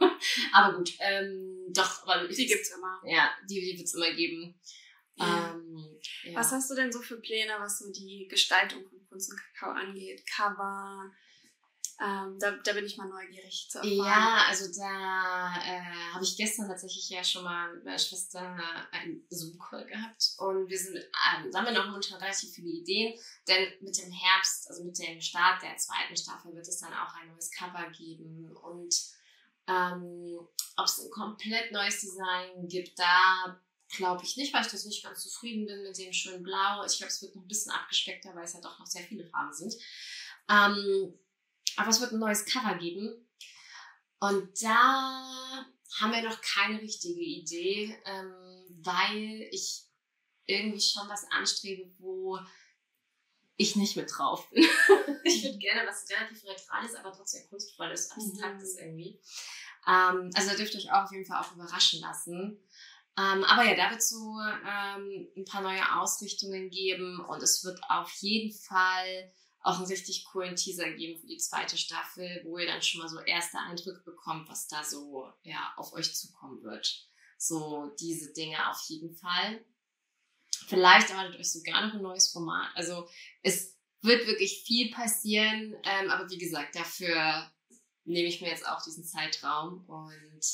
aber gut, ähm, doch, aber die gibt's immer. Ja, die, die wird es immer geben. Ja. Ähm, ja. Was hast du denn so für Pläne, was so die Gestaltung von Kunst und Kakao angeht? Cover? Ähm, da, da bin ich mal neugierig zu erfahren. Ja, also da äh, habe ich gestern tatsächlich ja schon mal mit meiner Schwester einen Zoom-Call gehabt und wir sind, ähm, sammeln auch momentan relativ viele Ideen, denn mit dem Herbst, also mit dem Start der zweiten Staffel wird es dann auch ein neues Cover geben und ähm, ob es ein komplett neues Design gibt, da glaube ich nicht, weil ich das nicht ganz zufrieden bin mit dem schönen Blau. Ich glaube, es wird noch ein bisschen abgespeckter, weil es ja doch noch sehr viele Farben sind. Ähm, aber es wird ein neues Cover geben. Und da haben wir noch keine richtige Idee, ähm, weil ich irgendwie schon was anstrebe, wo ich nicht mit drauf bin. ich würde gerne was relativ Neutrales, aber trotzdem Kunstvolles, Abstraktes mhm. irgendwie. Ähm, also da dürft ihr euch auch auf jeden Fall auch überraschen lassen. Ähm, aber ja, da wird es so ähm, ein paar neue Ausrichtungen geben und es wird auf jeden Fall auch einen richtig coolen Teaser geben für die zweite Staffel, wo ihr dann schon mal so erste Eindrücke bekommt, was da so ja, auf euch zukommen wird. So diese Dinge auf jeden Fall. Vielleicht erwartet euch sogar noch ein neues Format. Also es wird wirklich viel passieren, ähm, aber wie gesagt, dafür nehme ich mir jetzt auch diesen Zeitraum und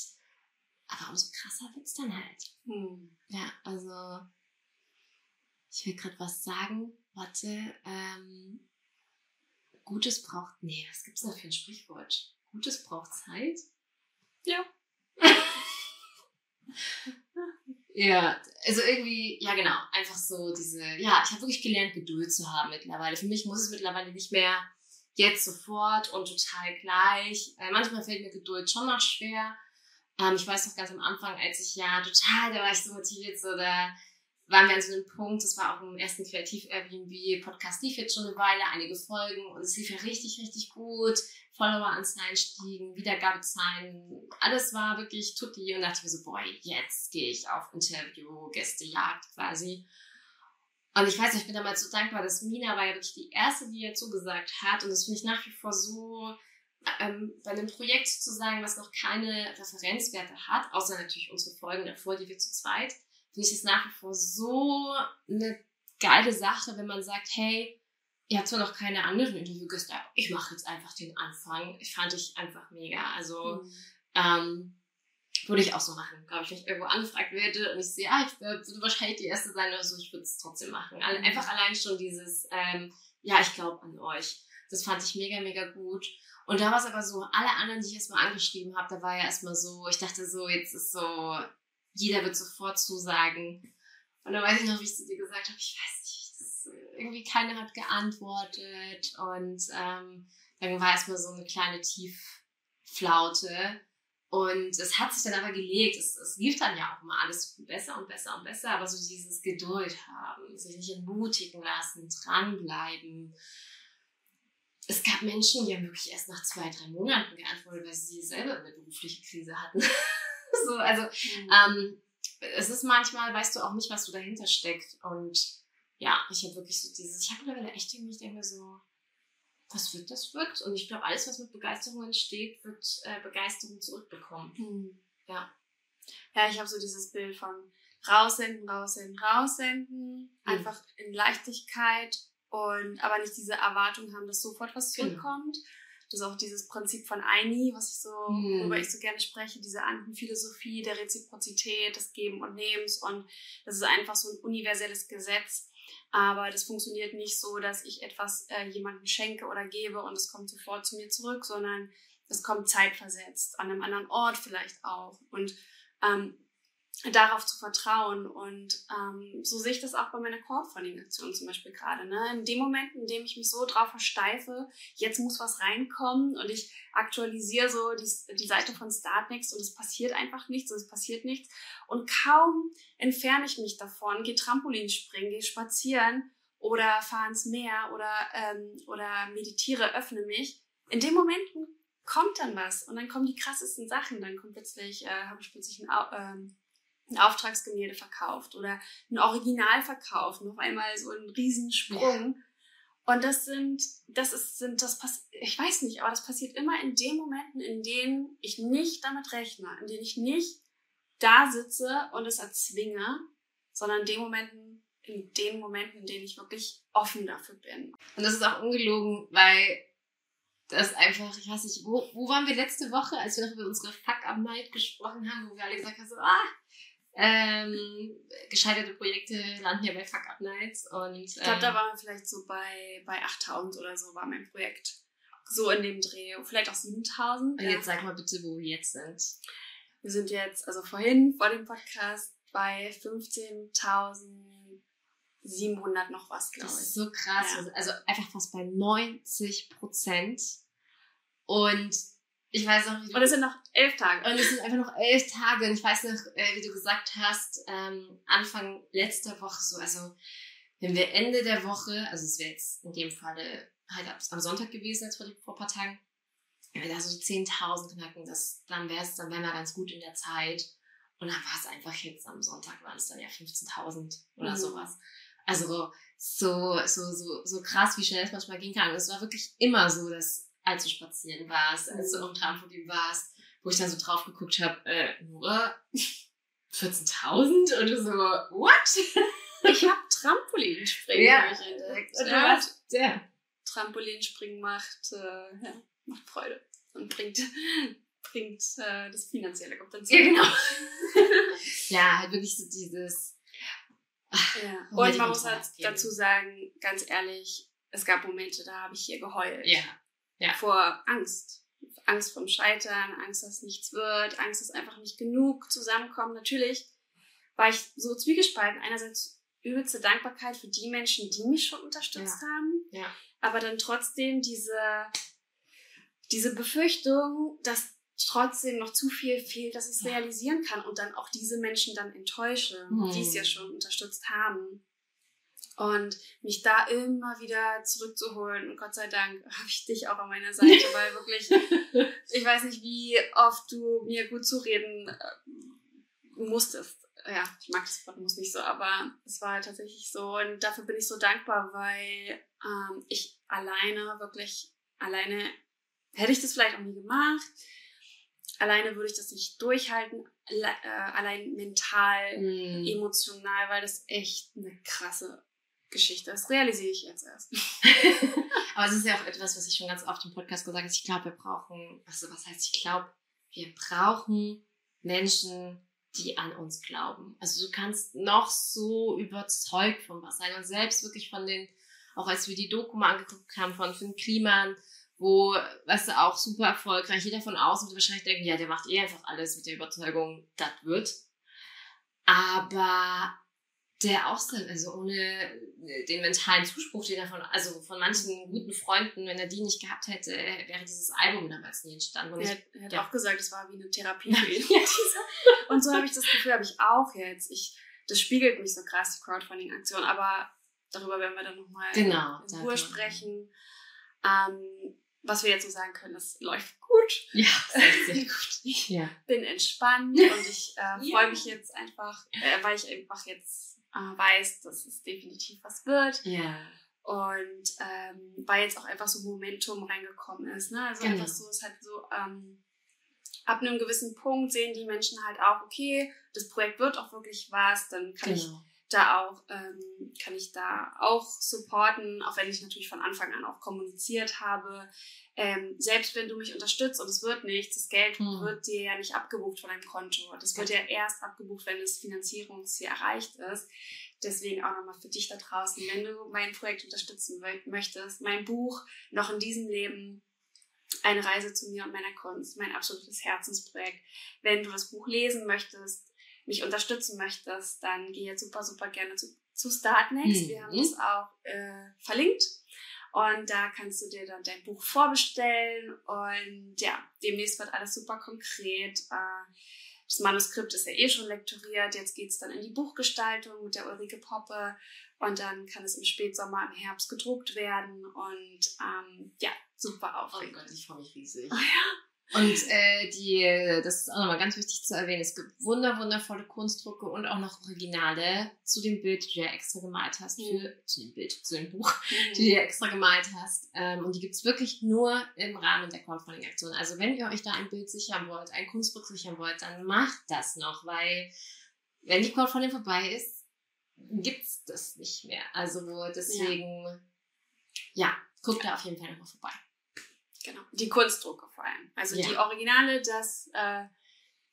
aber umso krasser wird es dann halt. Hm. Ja, also ich will gerade was sagen. Warte, ähm, Gutes braucht. Nee, was gibt's da für ein Sprichwort? Gutes braucht Zeit? Ja. ja, also irgendwie, ja genau, einfach so diese, ja, ich habe wirklich gelernt, Geduld zu haben mittlerweile. Für mich muss es mittlerweile nicht mehr jetzt sofort und total gleich. Äh, manchmal fällt mir Geduld schon noch schwer. Ähm, ich weiß noch ganz am Anfang, als ich ja total, da war ich so motiviert, so da waren wir an so einem Punkt, das war auch im ersten Kreativ-Airbnb-Podcast, lief jetzt schon eine Weile, einige Folgen und es lief ja richtig, richtig gut. Follower-Anzahlen stiegen, Wiedergabezahlen, alles war wirklich tutti und dachte mir so, boy, jetzt gehe ich auf Interview, Gästejagd quasi. Und ich weiß ich bin damals so dankbar, dass Mina war ja wirklich die erste, die ja zugesagt hat und das finde ich nach wie vor so, ähm, bei einem Projekt zu sagen, was noch keine Referenzwerte hat, außer natürlich unsere Folgen davor, die wir zu zweit, finde ich es nach wie vor so eine geile Sache, wenn man sagt, hey, ihr habt zwar noch keine anderen Interviewgäste, aber ich mache jetzt einfach den Anfang. Ich fand ich einfach mega. Also mhm. ähm, würde ich auch so machen, glaube ich, wenn ich irgendwo angefragt werde und ich sehe, ah, ich würde wahrscheinlich die erste sein oder so, ich würde es trotzdem machen. Mhm. Einfach allein schon dieses, ähm, ja, ich glaube an euch. Das fand ich mega, mega gut. Und da war es aber so, alle anderen, die ich erstmal angeschrieben habe, da war ja erstmal so, ich dachte so, jetzt ist so, jeder wird sofort zusagen. Und dann weiß ich noch, wie ich zu dir gesagt habe, ich weiß nicht, das, irgendwie keiner hat geantwortet. Und ähm, dann war erstmal so eine kleine Tiefflaute. Und es hat sich dann aber gelegt. Es, es lief dann ja auch immer alles besser und besser und besser. Aber so dieses Geduld haben, sich nicht entmutigen lassen, dranbleiben. Es gab Menschen, die haben wirklich erst nach zwei, drei Monaten geantwortet, weil sie selber eine berufliche Krise hatten. so, also mhm. ähm, es ist manchmal, weißt du auch nicht, was so dahinter steckt. Und ja, ich habe wirklich so dieses, ich habe mittlerweile echt irgendwie, ich denke so, was wird, das wird. Und ich glaube, alles, was mit Begeisterung entsteht, wird äh, Begeisterung zurückbekommen. Mhm. Ja. Ja, ich habe so dieses Bild von raussenden, raussenden, raussenden, mhm. einfach in Leichtigkeit und aber nicht diese Erwartung haben, dass sofort was genau. zurückkommt. Genau. Das ist auch dieses Prinzip von Aini, was ich so, mhm. worüber ich so gerne spreche, diese Antenphilosophie der Reziprozität, des Geben und Nehmens. Und das ist einfach so ein universelles Gesetz. Aber das funktioniert nicht so, dass ich etwas äh, jemandem schenke oder gebe und es kommt sofort zu mir zurück, sondern es kommt zeitversetzt, an einem anderen Ort vielleicht auch. Und ähm, darauf zu vertrauen. Und ähm, so sehe ich das auch bei meiner Crowdfunding-Aktion zum Beispiel gerade. Ne? In dem Moment, in dem ich mich so drauf versteife, jetzt muss was reinkommen und ich aktualisiere so die, die Seite von Startnext und es passiert einfach nichts und es passiert nichts. Und kaum entferne ich mich davon, gehe Trampolin springen, gehe spazieren oder fahre ins Meer oder, ähm, oder meditiere, öffne mich. In dem Moment kommt dann was und dann kommen die krassesten Sachen. Dann kommt plötzlich, äh, habe ich plötzlich ein, ähm, ein Auftragsgemälde verkauft oder ein Original verkauft, noch einmal so ein Riesensprung. Ja. Und das sind, das ist, sind, das passiert, ich weiß nicht, aber das passiert immer in den Momenten, in denen ich nicht damit rechne, in denen ich nicht da sitze und es erzwinge, sondern in den Momenten, in den Momenten, in denen ich wirklich offen dafür bin. Und das ist auch ungelogen, weil das einfach, ich weiß nicht, wo, wo waren wir letzte Woche, als wir noch über unsere Fuck-Up-Night gesprochen haben, wo wir alle gesagt haben, so, ah, ähm, gescheiterte Projekte landen ja bei Fuck Up Nights und ich glaube, ähm, da waren wir vielleicht so bei, bei 8000 oder so war mein Projekt. So in dem Dreh. Vielleicht auch 7000. Und ja. jetzt sag mal bitte, wo wir jetzt sind. Wir sind jetzt, also vorhin vor dem Podcast, bei 15.700 noch was, glaube ich. Das ist so krass. Ja. Also einfach fast bei 90 Prozent. Und ich weiß noch, wie Und es sind noch elf Tage. Und es sind einfach noch elf Tage. Und ich weiß noch, äh, wie du gesagt hast, ähm, Anfang letzter Woche so, also wenn wir Ende der Woche, also es wäre jetzt in dem Falle halt am Sonntag gewesen, als vor, vor ein paar Tagen, wenn wir da so die 10.000 knacken, das, dann wäre es, dann wären wir ganz gut in der Zeit. Und dann war es einfach jetzt am Sonntag waren es dann ja 15.000 oder mhm. sowas. Also so, so, so, so krass, wie schnell es manchmal gehen kann. Und es war wirklich immer so, dass als du spazieren warst, als du auf dem Trampolin warst, wo ich dann so drauf geguckt habe, äh, nur 14.000 und du so, what? Ich habe Trampolinspringen ja. entdeckt. Und ja. Was? ja. Trampolinspringen macht, äh, ja, macht Freude und bringt, bringt äh, das Finanzielle kommt dann Ja, genau. ja, halt wirklich so dieses. Ja. Und man muss halt dazu sagen, ganz ehrlich, es gab Momente, da habe ich hier geheult. Ja. Ja. Vor Angst. Angst vom Scheitern, Angst, dass nichts wird, Angst, dass einfach nicht genug zusammenkommt. Natürlich war ich so zwiegespalten. Einerseits übelste Dankbarkeit für die Menschen, die mich schon unterstützt ja. haben. Ja. Aber dann trotzdem diese, diese Befürchtung, dass trotzdem noch zu viel fehlt, dass ich es ja. realisieren kann und dann auch diese Menschen dann enttäusche, mhm. die es ja schon unterstützt haben. Und mich da immer wieder zurückzuholen. Und Gott sei Dank habe ich dich auch an meiner Seite, weil wirklich, ich weiß nicht, wie oft du mir gut zureden äh, musstest. Ja, ich mag das Wort muss nicht so, aber es war halt tatsächlich so. Und dafür bin ich so dankbar, weil ähm, ich alleine, wirklich alleine, hätte ich das vielleicht auch nie gemacht. Alleine würde ich das nicht durchhalten, äh, allein mental, mm. emotional, weil das echt eine krasse Geschichte. Das realisiere ich jetzt erst. Aber es ist ja auch etwas, was ich schon ganz oft im Podcast gesagt habe. Ich glaube, wir brauchen, also was heißt, ich glaube, wir brauchen Menschen, die an uns glauben. Also du kannst noch so überzeugt von was sein und selbst wirklich von den, auch als wir die Doku mal angeguckt haben von Finn Kliman, wo, weißt du, auch super erfolgreich, jeder von außen wird wahrscheinlich denken, ja, der macht eh einfach alles mit der Überzeugung, das wird. Aber der auch sein, also ohne äh, den mentalen Zuspruch, den er von, also von manchen guten Freunden, wenn er die nicht gehabt hätte, wäre dieses Album damals nie entstanden. Und er, ich, hat ja. auch gesagt, es war wie eine Therapie für ihn. und so habe ich das Gefühl, habe ich auch jetzt. Ich, das spiegelt mich so krass, die Crowdfunding-Aktion, aber darüber werden wir dann nochmal genau, in Ruhe sprechen. Ähm, was wir jetzt so sagen können, es läuft gut. Ja, sehr, gut. ja. Bin entspannt und ich äh, freue ja. mich jetzt einfach, äh, weil ich einfach jetzt äh, weiß, dass es definitiv was wird. Ja. Und ähm, weil jetzt auch einfach so Momentum reingekommen ist. Ne? Also genau. einfach so, es ist halt so, ähm, ab einem gewissen Punkt sehen die Menschen halt auch, okay, das Projekt wird auch wirklich was, dann kann genau. ich da auch, ähm, kann ich da auch supporten, auch wenn ich natürlich von Anfang an auch kommuniziert habe. Ähm, selbst wenn du mich unterstützt und es wird nichts, das Geld hm. wird dir ja nicht abgebucht von deinem Konto. Das wird ja erst abgebucht, wenn das Finanzierungsziel erreicht ist. Deswegen auch nochmal für dich da draußen, wenn du mein Projekt unterstützen möchtest, mein Buch noch in diesem Leben eine Reise zu mir und meiner Kunst, mein absolutes Herzensprojekt. Wenn du das Buch lesen möchtest, mich unterstützen möchtest, dann gehe jetzt super, super gerne zu, zu Startnext. Mhm. Wir haben es auch äh, verlinkt. Und da kannst du dir dann dein Buch vorbestellen. Und ja, demnächst wird alles super konkret. Äh, das Manuskript ist ja eh schon lektoriert. Jetzt geht es dann in die Buchgestaltung mit der Ulrike Poppe. Und dann kann es im Spätsommer, im Herbst gedruckt werden. Und ähm, ja, super aufregend. Oh Gott, ich freue mich riesig. Oh ja. Und äh, die, das ist auch nochmal ganz wichtig zu erwähnen, es gibt wunder, wundervolle Kunstdrucke und auch noch Originale zu dem Bild, die du ja extra gemalt hast, für, mhm. zu dem Bild, zu dem Buch, mhm. die du ja extra gemalt hast. Ähm, und die gibt's wirklich nur im Rahmen der Crowdfunding-Aktion. Also wenn ihr euch da ein Bild sichern wollt, ein Kunstdruck sichern wollt, dann macht das noch, weil wenn die Crowdfunding vorbei ist, gibt's das nicht mehr. Also deswegen, ja, ja guckt da auf jeden Fall nochmal vorbei. Genau, die Kunstdrucke vor allem. Also ja. die Originale, das, äh,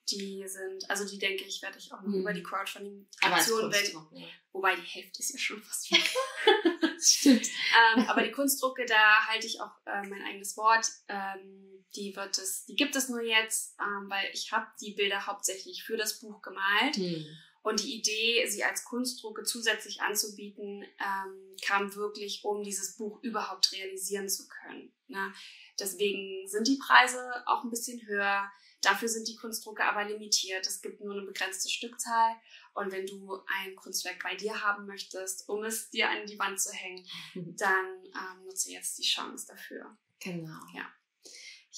die sind, also die denke ich, werde ich auch noch mhm. über die Crowdfunding-Aktion, ja. wobei die Hälfte ist ja schon fast weg. Stimmt. ähm, aber die Kunstdrucke, da halte ich auch äh, mein eigenes Wort. Ähm, die wird es, die gibt es nur jetzt, ähm, weil ich habe die Bilder hauptsächlich für das Buch gemalt. Mhm. Und die Idee, sie als Kunstdrucke zusätzlich anzubieten, ähm, kam wirklich, um dieses Buch überhaupt realisieren zu können. Ne? Deswegen sind die Preise auch ein bisschen höher. Dafür sind die Kunstdrucke aber limitiert. Es gibt nur eine begrenzte Stückzahl. Und wenn du ein Kunstwerk bei dir haben möchtest, um es dir an die Wand zu hängen, dann ähm, nutze jetzt die Chance dafür. Genau. Ja.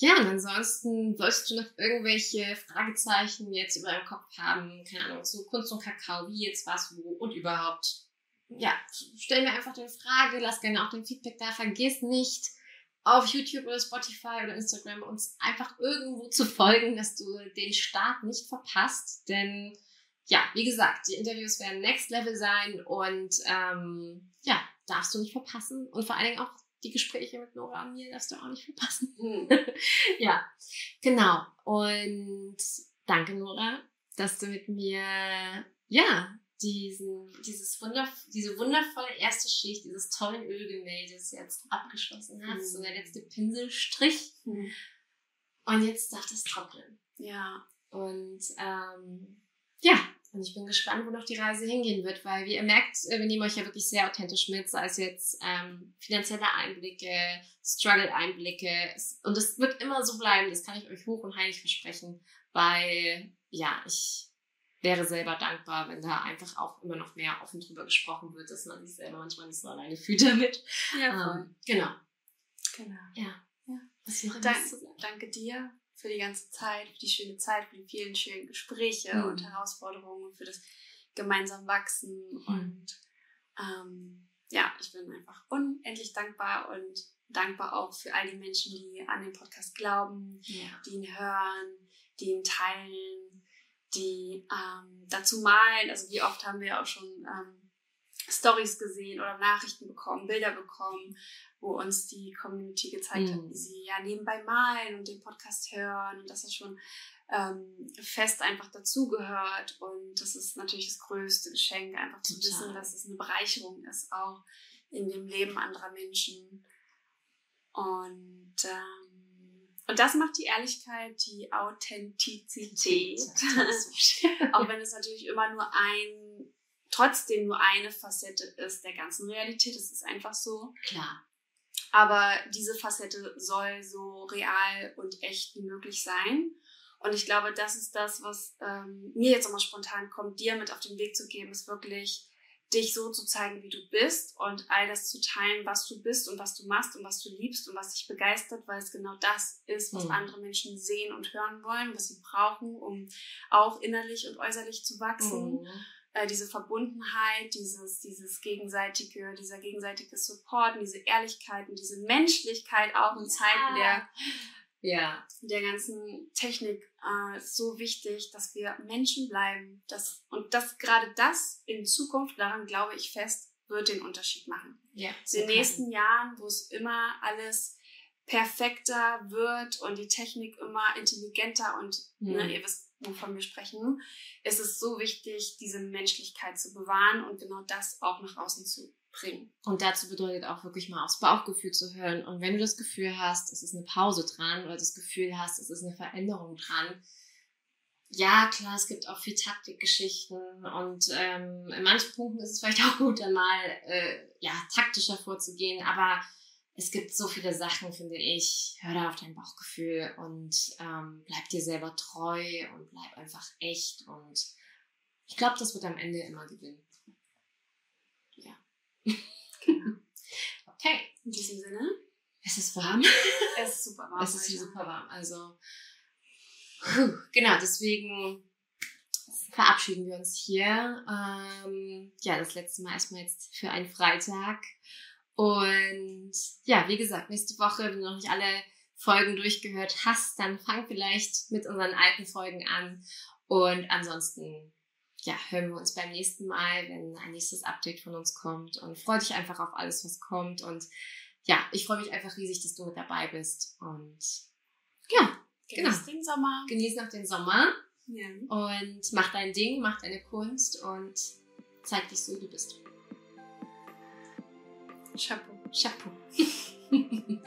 Ja, und ansonsten solltest du noch irgendwelche Fragezeichen jetzt über deinem Kopf haben, keine Ahnung, zu Kunst und Kakao, wie jetzt was, wo und überhaupt. Ja, stell mir einfach deine Frage, lass gerne auch dein Feedback da, vergiss nicht, auf YouTube oder Spotify oder Instagram uns einfach irgendwo zu folgen, dass du den Start nicht verpasst, denn ja, wie gesagt, die Interviews werden Next Level sein und ähm, ja, darfst du nicht verpassen und vor allen Dingen auch die Gespräche mit Nora und mir darfst du auch nicht verpassen. Hm. ja, genau. Und danke, Nora, dass du mit mir, ja, diesen, dieses wunderv diese wundervolle erste Schicht, dieses tolle Ölgemäldes jetzt abgeschlossen hast. Mhm. So der letzte Pinselstrich. Hm. Und jetzt darf das trocknen. Ja. Und ähm, ja, und ich bin gespannt, wo noch die Reise hingehen wird, weil wie ihr merkt, äh, wir nehmen euch ja wirklich sehr authentisch mit, sei es jetzt ähm, finanzielle Einblicke, Struggle-Einblicke. Und es wird immer so bleiben, das kann ich euch hoch und heilig versprechen, weil ja, ich wäre selber dankbar, wenn da einfach auch immer noch mehr offen drüber gesprochen wird, dass man sich selber manchmal nicht so alleine fühlt damit. Ja, Ähm, genau. Genau. Ja. Ja. Was noch Dank- etwas zu sagen? Danke dir für die ganze Zeit, für die schöne Zeit, für die vielen schönen Gespräche Mhm. und Herausforderungen, für das gemeinsam wachsen. Mhm. Und ähm, ja, ich bin einfach unendlich dankbar und dankbar auch für all die Menschen, die an den Podcast glauben, Ja. die ihn hören, die ihn teilen, die ähm, dazu malen. Also wie oft haben wir auch schon ähm, Stories gesehen oder Nachrichten bekommen, Bilder bekommen, wo uns die Community gezeigt hat, Mhm. wie sie ja nebenbei malen und den Podcast hören und dass das schon ähm, fest einfach dazugehört. Und das ist natürlich das größte Geschenk, einfach zu Total. wissen, dass es eine Bereicherung ist, auch in dem Leben anderer Menschen. Und, ähm, und das macht die Ehrlichkeit, die Authentizität. Auch wenn es natürlich immer nur ein, trotzdem nur eine Facette ist der ganzen Realität. Es ist einfach so. Klar. Aber diese Facette soll so real und echt wie möglich sein. Und ich glaube, das ist das, was ähm, mir jetzt nochmal spontan kommt, dir mit auf den Weg zu geben, ist wirklich dich so zu zeigen, wie du bist und all das zu teilen, was du bist und was du machst und was du liebst und was dich begeistert, weil es genau das ist, was Mhm. andere Menschen sehen und hören wollen, was sie brauchen, um auch innerlich und äußerlich zu wachsen Mhm. äh, diese Verbundenheit, dieses, dieses gegenseitige, dieser gegenseitige Support, und diese Ehrlichkeit und diese Menschlichkeit auch in Ja. Zeiten der, Ja. der ganzen Technik äh, so wichtig, dass wir Menschen bleiben. Das, und das gerade das in Zukunft, daran glaube ich fest, wird den Unterschied machen. Ja. In den nächsten Jahren, wo es immer alles perfekter wird und die Technik immer intelligenter und Mhm. ne, ihr wisst, wovon wir sprechen, ist es so wichtig, diese Menschlichkeit zu bewahren und genau das auch nach außen zu bringen. Und dazu bedeutet auch wirklich mal aufs Bauchgefühl zu hören. Und wenn du das Gefühl hast, es ist eine Pause dran oder das Gefühl hast, es ist eine Veränderung dran, ja, klar, es gibt auch viel Taktikgeschichten und ähm, in manchen Punkten ist es vielleicht auch gut, dann mal äh, ja, taktischer vorzugehen, aber es gibt so viele Sachen, finde ich. Hör da auf dein Bauchgefühl und ähm, bleib dir selber treu und bleib einfach echt und ich glaube, das wird am Ende immer gewinnen. Ja. Okay. In diesem Sinne, Es ist warm. es ist super warm. es ist heute. super warm. Also, puh, genau, deswegen verabschieden wir uns hier. Ähm, ja, das letzte Mal erstmal jetzt für einen Freitag. Und ja, wie gesagt, nächste Woche, wenn du noch nicht alle Folgen durchgehört hast, dann fang vielleicht mit unseren alten Folgen an. Und ansonsten, ja, hören wir uns beim nächsten Mal, wenn ein nächstes Update von uns kommt. Und freu dich einfach auf alles, was kommt. Und ja, ich freue mich einfach riesig, dass du mit dabei bist. Und ja, Genießt den Sommer. genieß noch den Sommer Ja. und mach dein Ding, mach deine Kunst und zeig dich so, wie du bist. Chapeau. Chapeau.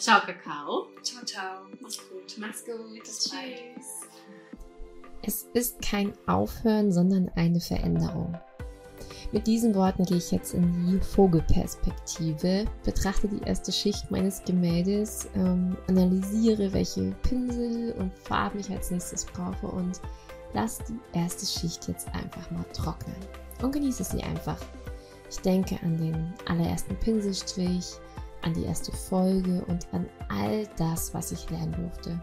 Ciao, Kakao. Ciao, ciao. Mach's gut. Mach's gut. Bis bald. Es ist kein Aufhören, sondern eine Veränderung. Mit diesen Worten gehe ich jetzt in die Vogelperspektive, betrachte die erste Schicht meines Gemäldes, ähm, analysiere, welche Pinsel und Farben ich als nächstes brauche und lasse die erste Schicht jetzt einfach mal trocknen und genieße sie einfach. Ich denke an den allerersten Pinselstrich, an die erste Folge und an all das, was ich lernen durfte.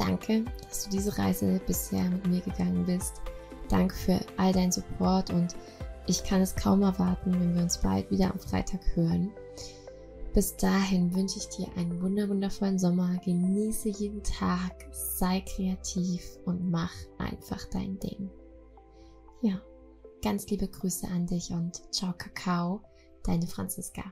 Danke, dass du diese Reise bisher mit mir gegangen bist. Danke für all deinen Support und ich kann es kaum erwarten, wenn wir uns bald wieder am Freitag hören. Bis dahin wünsche ich dir einen wunderwundervollen Sommer. Genieße jeden Tag, sei kreativ und mach einfach dein Ding. Ja, ganz liebe Grüße an dich und ciao Kakao, deine Franziska.